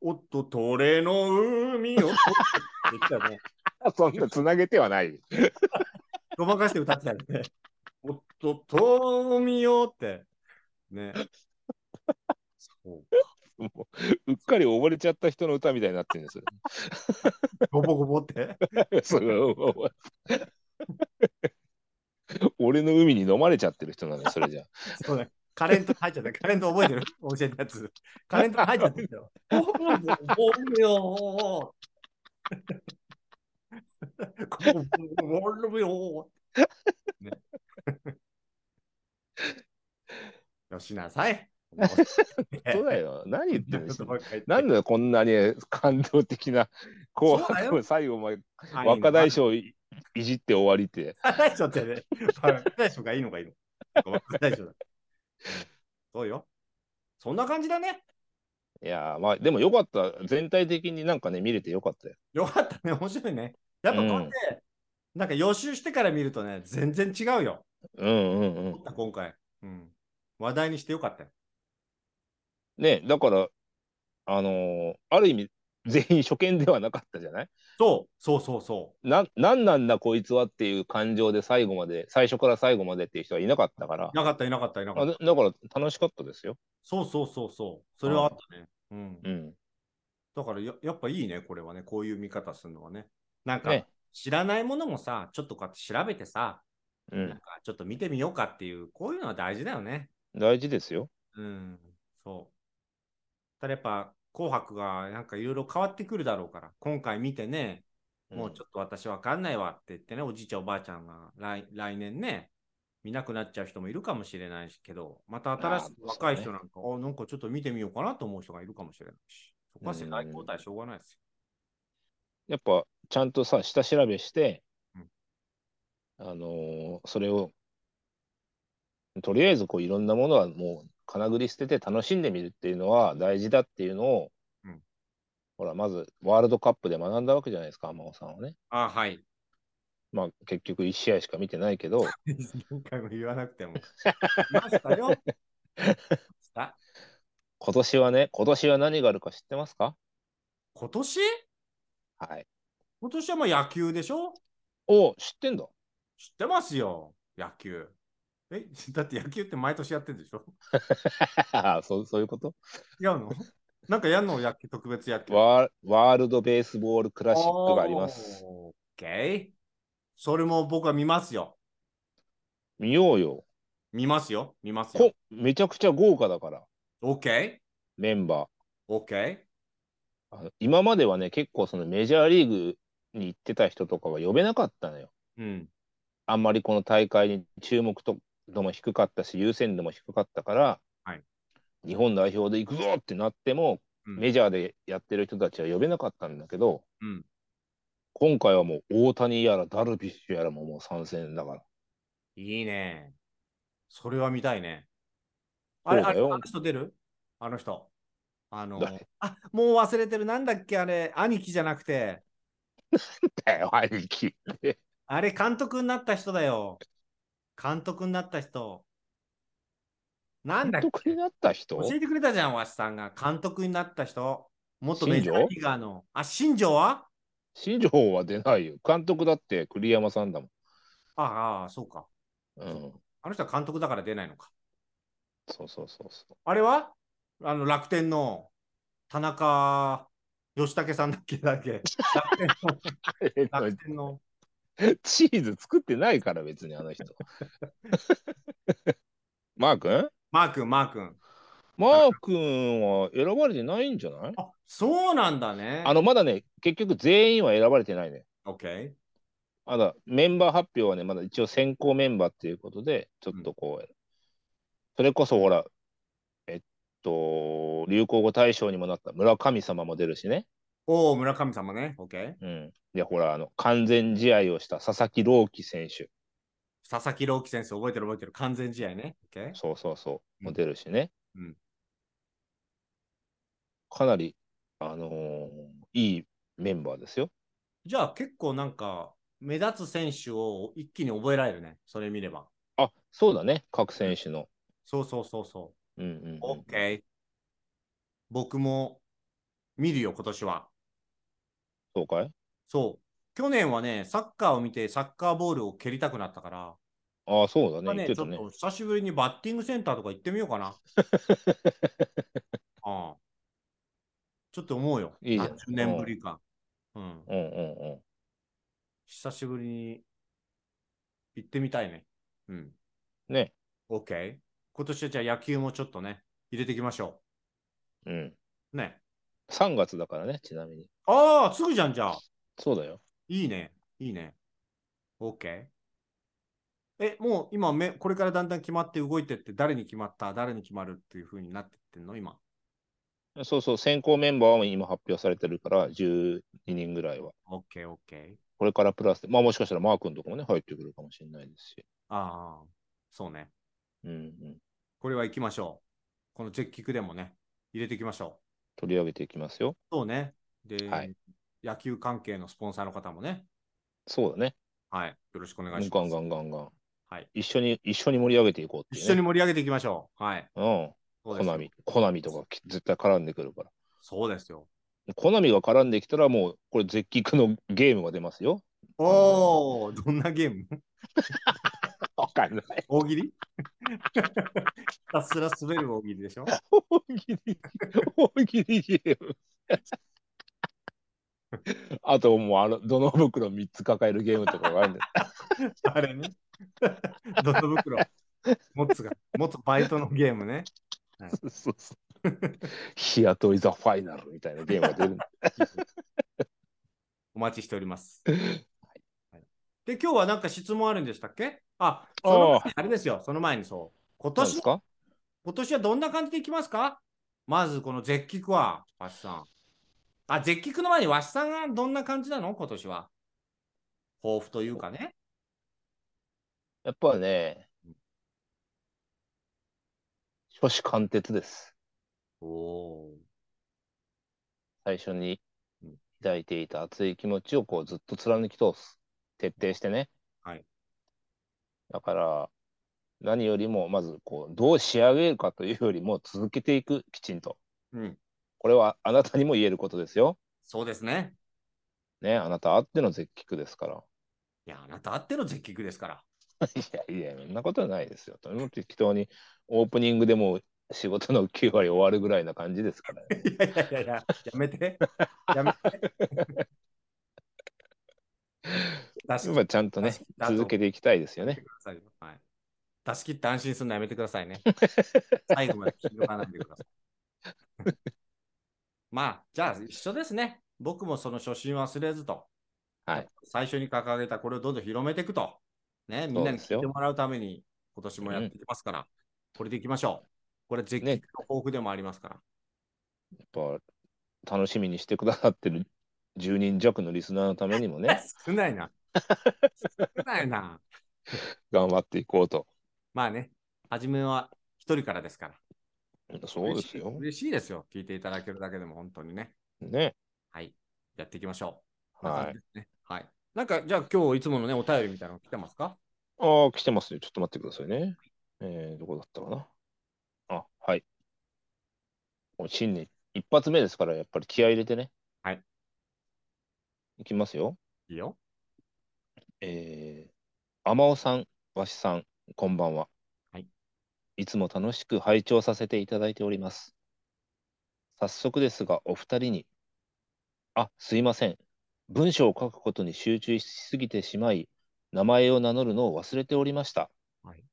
おっと、トレの海を。ね。そんなつなげてはない。ごまかして歌ってたよね。おっと、とみよって。ね。そうもううっかり溺れちゃった人の歌みたいになってるんですよ。ごぼごぼって？そう俺の海に飲まれちゃってる人なのよ、それじゃ。そうね。カレント入っちゃった。カレント覚えてる？教えたやつ。カレント入っちゃってるよ。おぼぼぼよ。ごぼぼよ。ね。よしなさい。そうだよ。何言ってるんででこんなに感動的な紅白最後まであ若大将いいじって終わりって。若大将ってね。若大将がいいのがいいの。若大将だ。そうよ。そんな感じだね。いやーまあでもよかった。全体的になんかね、見れてよかったよ。よかったね。面白いね。やっぱこうやって、なんか予習してから見るとね、全然違うよ。うんうんうん。今回。うん。話題にしてよかったよ。ね、だから、あのーある意味、全員初見ではなかったじゃない？そう、そうそうそな、なんなんだこいつはっていう感情で最後まで、最初から最後までっていう人はいなかったからなかった、いなかった、いなかあった。だだから楽しかったですよ。そうそうそうそう。それはあったね。うん。うん。だからや、やっぱいいね、これはね。こういう見方するのはね。なんか、ね知らないものもさ、ちょっとこうやって調べてさ、うん。なんかちょっと見てみようかっていう、こういうのは大事だよね。大事ですよ。うん、そう。ただやっぱ、紅白がなんかいろいろ変わってくるだろうから、今回見てね、もうちょっと私わかんないわって言ってね、おじいちゃんおばあちゃんが来来年ね、見なくなっちゃう人もいるかもしれないしけど、また新しい若い人なんか、あ、なんかちょっと見てみようかなと思う人がいるかもしれないし、そこは世代交代しょうがないですやっぱ、ちゃんとさ、下調べして、うん。あのーそれを、とりあえずこういろんなものはもう金繰り捨てて楽しんでみるっていうのは大事だっていうのを、うんほら、まずワールドカップで学んだわけじゃないですか、天尾さんはね。よ。あ、はい。まあ結局1試合しか見てないけど、何回も言わなくても。見ましたよ。今年はね、今年は何があるか知ってますか？今年？はい。今年はまあ野球でしょ？お、知ってんだ。知ってますよ、野球。え、だって野球って毎年やってるでしょ？そうそういうこと？違うの？なんかやんの？野球特別野球。ワーワールドベースボールクラシックがあります。オッケー。それも僕は見ますよ。見ようよ。見ますよ。見ますよこ。めちゃくちゃ豪華だから、オッケー。メンバー。オッケあの今まではね、結構そのメジャーリーグに行ってた人とかは呼べなかったのよ。ー。うん。あんまりこの大会に注目と度も低かったし、優先度も低かったから、はい日本代表で行くぞってなっても、うんメジャーでやってる人たちは呼べなかったんだけど、うん今回はもう大谷やらダルビッシュやらももう参戦だから。いいね。それは見たいね。あれ、あれあの人出る？あの人。あの誰、あ、もう忘れてる。なんだっけあれ、兄貴じゃなくて、だよ、兄貴。あれ、監督になった人だよ。監督になった人。なんだ監督になった人？教えてくれたじゃん、わしさんが。監督になった人。元メジャーリーガーの。あ、新庄は？新庄は出ないよ。監督だって栗山さんだもん。ああ、そうか。うん。あの人は監督だから出ないのか。そうそうそうそあれは？あの楽天の田中義武さんだっけ？だっけ？楽天のう。楽天の チーズ作ってないから、別にあの人。マー君？マー君、マー君。マー君は選ばれてないんじゃない？あ、そうなんだね。あの、まだね、結局全員は選ばれてないね。OK。まだメンバー発表はね、まだ一応選考メンバーっていうことで、ちょっとこう、それこそほら、えっと、流行語大賞にもなった村神様も出るしね。おお、村上様ね。OK。うん。で、ほら、あの、完全試合をした佐々木朗希選手。佐々木朗希選手、覚えてる覚えてる。完全試合ね。OK。そうそうそう。うんも出るしね。うんかなり、あのーいいメンバーですよ。じゃあ結構なんか目立つ選手を一気に覚えられるね。それ見れば。あ、そうだね。各選手の。そうそうそうそう。うんうん、うん。OK。僕も見るよ、今年は。そうかい？そう。去年はね、サッカーを見てサッカーボールを蹴りたくなったから、ああ、そうだね。まあね。ちょっと久しぶりにバッティングセンターとか行ってみようかな。あ あちょっと思うよ。いいじゃん何十年ぶりか。うん。うんうんうん。久しぶりに行ってみたいね。うん。ね。OK。今年はじゃあ野球もちょっとね、入れていきましょうん。う。ね。3月だからね、ちなみに。ああ、すぐじゃん、じゃあ。そうだよ。いいね。いいね。OK。え、もう今め、これからだんだん決まって動いてって、誰に決まった、誰に決まるっていう風になってってんの、今。そうそう、選考メンバーは今発表されてるから、12人ぐらいは。OK、OK。これからプラスで、まあもしかしたらマー君とかもね、入ってくるかもしれないですし。ああ、そうね。うんうん。これは行きましょう。この絶菊でもね、入れていきましょ取り上げていきますよ。う。そうね。で、はい野球関係のスポンサーの方もね、そうだね。はい。よろしくお願いします。ガンガンガンガン。はい。一緒に、一緒に盛り上げていこうってね。一緒に盛り上げていきましょう。はい。うん。コナミ。コナミとかき絶対絡んでくるから。そうですよ。コナミが絡んできたらもう、これ絶菊のゲームが出ますよ。おお、どんなゲーム？わかんない。大喜利？ひたすら滑る大喜利でしょ？大喜利、大喜利ゲーム。あともうあの、どの袋3つ抱えるゲームとかがあるんで あれね。どの袋。持つが、持つバイトのゲームね。す。そうそうヒアトイザファイナルみたいなゲームが出るんで。お待ちしております。はいで、今日はなんか質問あるんでしたっけ？あ、その前にあれですよ、その前にそう。今年何ですか？今年はどんな感じでいきますか？まずこの絶菊は、わしさん。あ、絶菊の前にわしさんがどんな感じなの？今年は。抱負というかね。やっぱね、初子貫徹です。おお最初にうん抱いていた熱い気持ちをこうずっと貫き通す。徹底してね。はい。だから、何よりも、まず、こう、どう仕上げるかというよりも、続けていく、きちんと。ー。うん。これはあなたにも言えることですよ。そうですね。ね、あなたあっての絶菊ですから。いや、あなたあっての絶菊ですから。いやいや、そんなことはないですよ。とても適当にオープニングでもう仕事の9割終わるぐらいな感じですから、ね。いやいやいやいや、やめて。やめて。出ちゃんとね続けていきたいですよね。はい。出し切って安心するのやめてくださいね。最後まで聞き抜かないでください。まあ、じゃあ一緒ですね。僕もその初心忘れずと。はい。最初に掲げたこれをどんどん広めていくと。ね、みんなに聞いてもらうために今年もやっていきますから、これでいきましょう。これ絶景の豊富でもありますから。やっぱ楽しみにしてくださってる10人弱のリスナーのためにもね、少ないな。少ないな。頑張っていこうと。まあね、初めは一人からですから。そうですよ。嬉しいですよ。聞いていただけるだけでも本当にね。ね。はい。やっていきましょう。はい。ね。はい。なんか、じゃあ今日いつものね、お便りみたいなの来てますか？ああ、来てますね。ちょっと待ってくださいね。えー、どこだったかな？あ、はい。もう新年一発目ですから、やっぱり気合い入れてね。はい。いきますよ。いいよ。えー、天尾さん、わしさん、こんばんは。はい。いつも楽しく拝聴させていただいております。早速ですが、お二人に、あ、すいません。文章を書くことに集中しすぎてしまい、名前を名乗るのを忘れておりました。はい。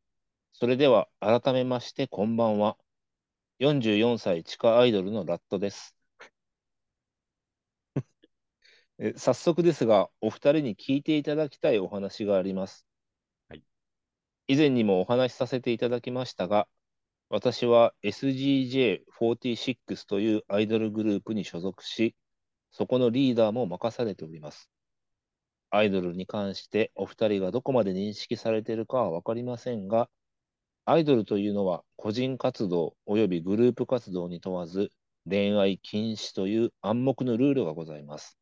それでは、改めまして、こんばんは。44歳地下アイドルのラットです。え早速ですが、お二人に聞いていただきたいお話があります。以前にもお話しさせていただきましたが、私は SGJ46 というアイドルグループに所属し、そこのリーダーも任されております。アイドルに関してお二人がどこまで認識されているかはわかりませんが、アイドルというのは個人活動及びグループ活動に問わず恋愛禁止という暗黙のルールがございます。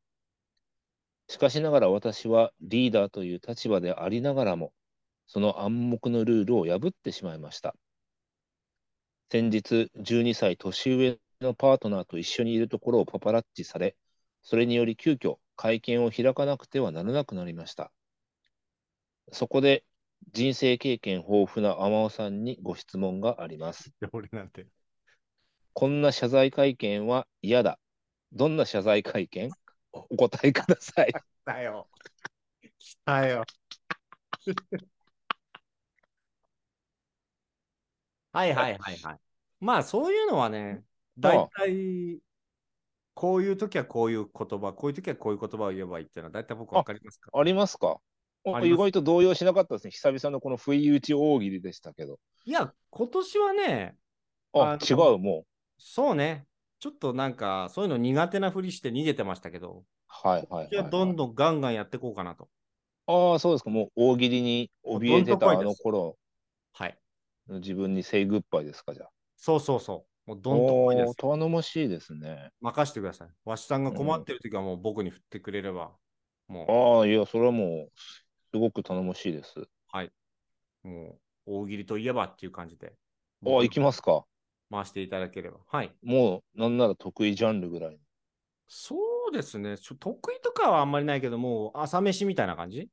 しかしながら私はリーダーという立場でありながらも、その暗黙のルールを破ってしまいました。先日、12歳年上のパートナーと一緒にいるところをパパラッチされ、それにより急遽会見を開かなくてはならなくなりました。そこで人生経験豊富な天尾さんにご質問があります。俺なんて。こんな謝罪会見は嫌だ。どんな謝罪会見？お答えください。だよ。来たよ。はいはいはいはい。まあそういうのはね、大体こういう時はこういう言葉、こういう時はこういう言葉を言えばいいっていうのは大体僕わかりますか？ありますか？意外と動揺しなかったですね。久々のこの不意打ち大喜利でしたけど。いや、今年はね、あ、あ違のう、もう。そうね、ちょっとなんかそういうの苦手なふりして逃げてましたけど、はいはいはい、はい。どんどんガンガンやっていこうかなと。ああ、そうですか。もう大喜利に怯えてたあの頃はい。の自分にセイグッバイですか、じゃあ。そうそうそう。もうどんとこいです。頼もしいですね。任してください。わしさんが困ってる時はもう僕に振ってくれれば、もああ、いや、それはもう、すごく頼もしいです。う、はい。もう、大喜利といえばっていう感じで、ああ、行きますか。回していただければ。はい。もう、なんなら得意ジャンルぐらい。そうですね。得意とかはあんまりないけど、もう朝飯みたいな感じ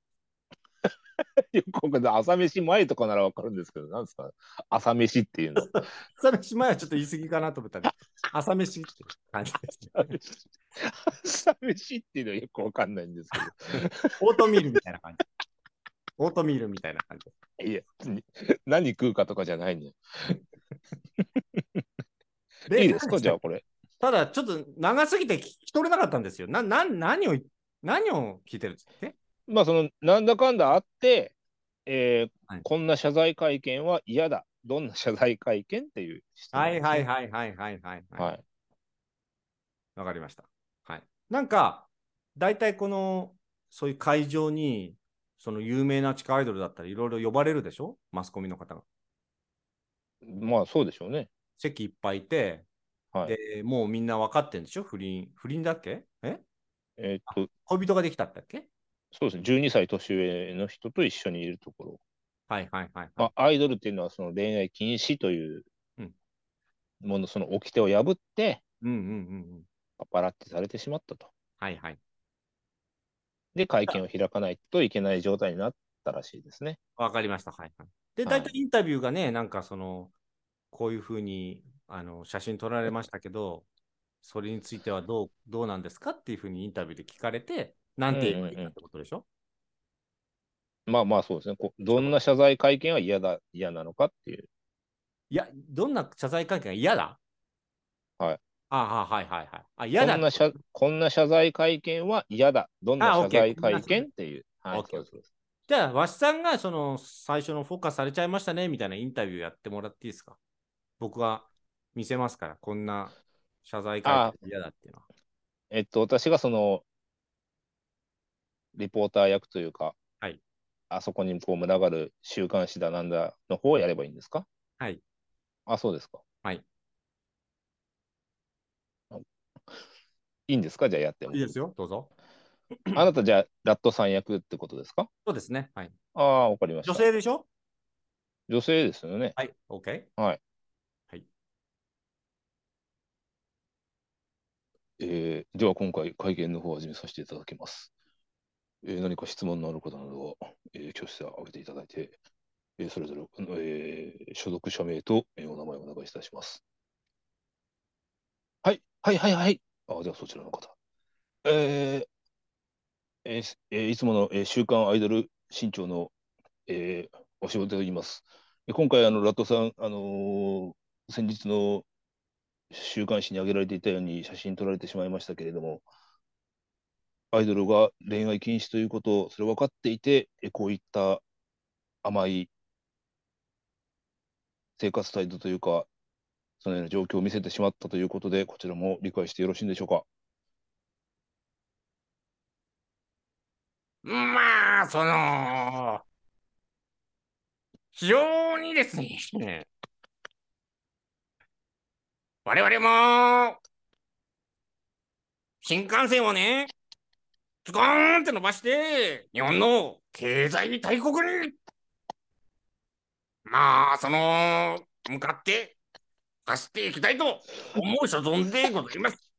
朝飯前とかならわかるんですけど、なんですか？朝飯っていうの。朝飯前はちょっと言い過ぎかなと思ったら、朝飯って感じです。朝飯っていうのはよくわかんないんですけオートミールみたいな感じ。オートミールみたいな感じ。ど。いや、に何食うかとかじゃないのよ。いいですか？じゃあこれ。ただ、ちょっと長すぎて聞き取れなかったんですよ。な、な、何を、何を聞いてるんですってまあ、その、なんだかんだあって、えーはいこんな謝罪会見は嫌だ。どんな謝罪会見っていう質問はいはいはいはいはいはい。はい。わかりました。はい。なんか、大体この、そういう会場に、その有名な地下アイドルだったらいろいろ呼ばれるでしょ？マスコミの方が。まあ、そうでしょうね。席いっぱいいて、はい。で、もうみんな分かってんでしょ？不倫。不倫だっけ？え？えーっと、恋人ができたったっけ？そうですね。12歳年上の人と一緒にいるところ。はいはいはい、はいまあ、アイドルっていうのはその恋愛禁止といううんもの、その掟を破ってうんうんうんうん。パパラッチされてしまったと。はいはい。で、会見を開かないといけない状態になったらしいですね。わかりました。はいはい。で、はい大体インタビューがね、なんかその、こういうふうにあの写真撮られましたけど、それについてはどうどうなんですかっていうふうにインタビューで聞かれて、なんて言えばいいかってことでしょ、まあまあそうですね。こどんな謝罪会見は嫌だ、嫌なのかっていう。いや、どんな謝罪会見が嫌だ？はい。ああ、はいはいはい。あ、嫌だこんな謝こんな謝罪会見は嫌だ。どんなあ謝罪会見っていう。はい、そうですじゃあ、わしさんがその最初のフォーカスされちゃいましたねみたいなインタビューやってもらっていいですか？僕が見せますから、こんな謝罪会見嫌だっていうのは。えっと、私がその、リポーター役というか、はいあそこにこう群がる週刊誌だなんだの方をやればいいんですか？はい。あ、そうですか。はい。いいんですか？じゃあやってもいい。ですよ、どうぞ。あなたじゃあラットさん役ってことですか？そうですね。はい。ああ、わかりました。女性でしょ？女性ですよね。はい。OK。はい。はい。えー、では今回会見の方を始めさせていただきます。えー何か質問のある方などは、えー、挙手を挙げていただいて、えーそれぞれ、えー所属者名と、えーお名前をお願いいたします。はい、はい、はい、はい。あ、ではそちらの方。えーえーえいつもの、えー週刊アイドル新潮の、えーお仕事と言います。今回、あの、ラットさん、あのー先日の週刊誌に上げられていたように写真撮られてしまいましたけれども、アイドルが恋愛禁止ということを、それ分かっていて、こういった甘い生活態度というか、そのような状況を見せてしまったということで、こちらも理解してよろしいんでしょうか？まあ、その、非常にですね、我々も、新幹線をね、ズコーンって伸ばして、日本の経済大国に、まあ、その、向かって走っていきたいと思う所存でございます。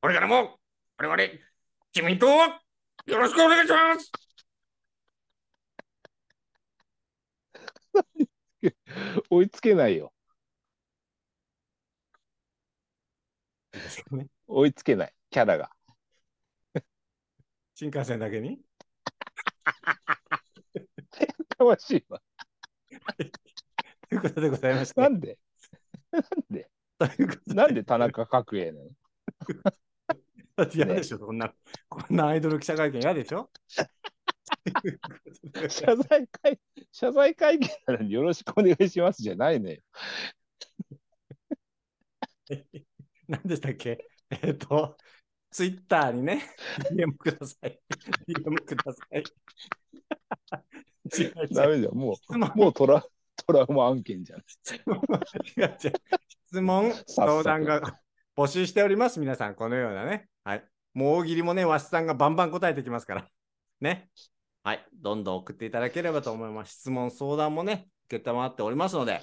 これからも、我々、自民党はよろしくお願いします。追いつけないよ。追いつけない。キャラが。新幹線だけに？かわしいわ。ということでございまして。なんで？ということで。なんで田中角栄なの？だって嫌でしょ、こんな、こんなアイドル記者会見嫌でしょ？謝罪会、謝罪会見なのによろしくお願いしますじゃないね。何でしたっけ？えっ、と、ツイッターにね、DM ください。DM ください。違う違うダメじゃん。もう、もうトラトラウマ案件じゃん。違う違う質問、速相談が募集しております、皆さん、このようなね。はい。もう大喜利もね、わしさんがバンバン答えてきますから。ね。はい。どんどん送っていただければと思います。質問、相談もね、受けたまっておりますので、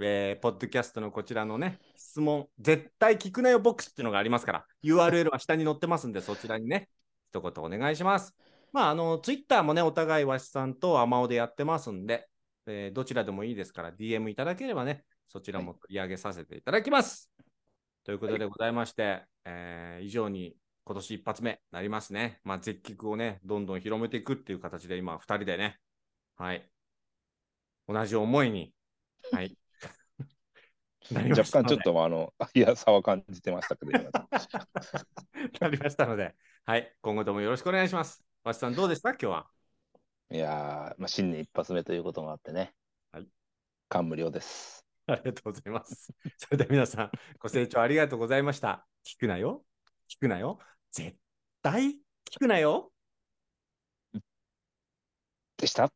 えーポッドキャストのこちらのね、質問、絶対聞くなよボックスっていうのがありますから、URL は下に載ってますんで、そちらにね、一言お願いします。まあ、あの、ツイッターもね、お互いわしさんとアマオでやってますんで、えーどちらでもいいですから、DM いただければね、そちらも取り上げさせていただきます。ということでございまして、えー以上に今年一発目なりますね。まあ、絶菊をね、どんどん広めていくっていう形で、今、二人でね、はい、同じ思いに、はい、若干ちょっとあの、いや、差は感じてましたけど。なりましたので、はい、今後ともよろしくお願いします。橋さん、どうでした？今日は。いやまあ、新年一発目ということもあってね、はい、感無量です。ありがとうございます。それでは皆さん、ご清聴ありがとうございました。聞くなよ、聞くなよ、絶対聞くなよ。でした？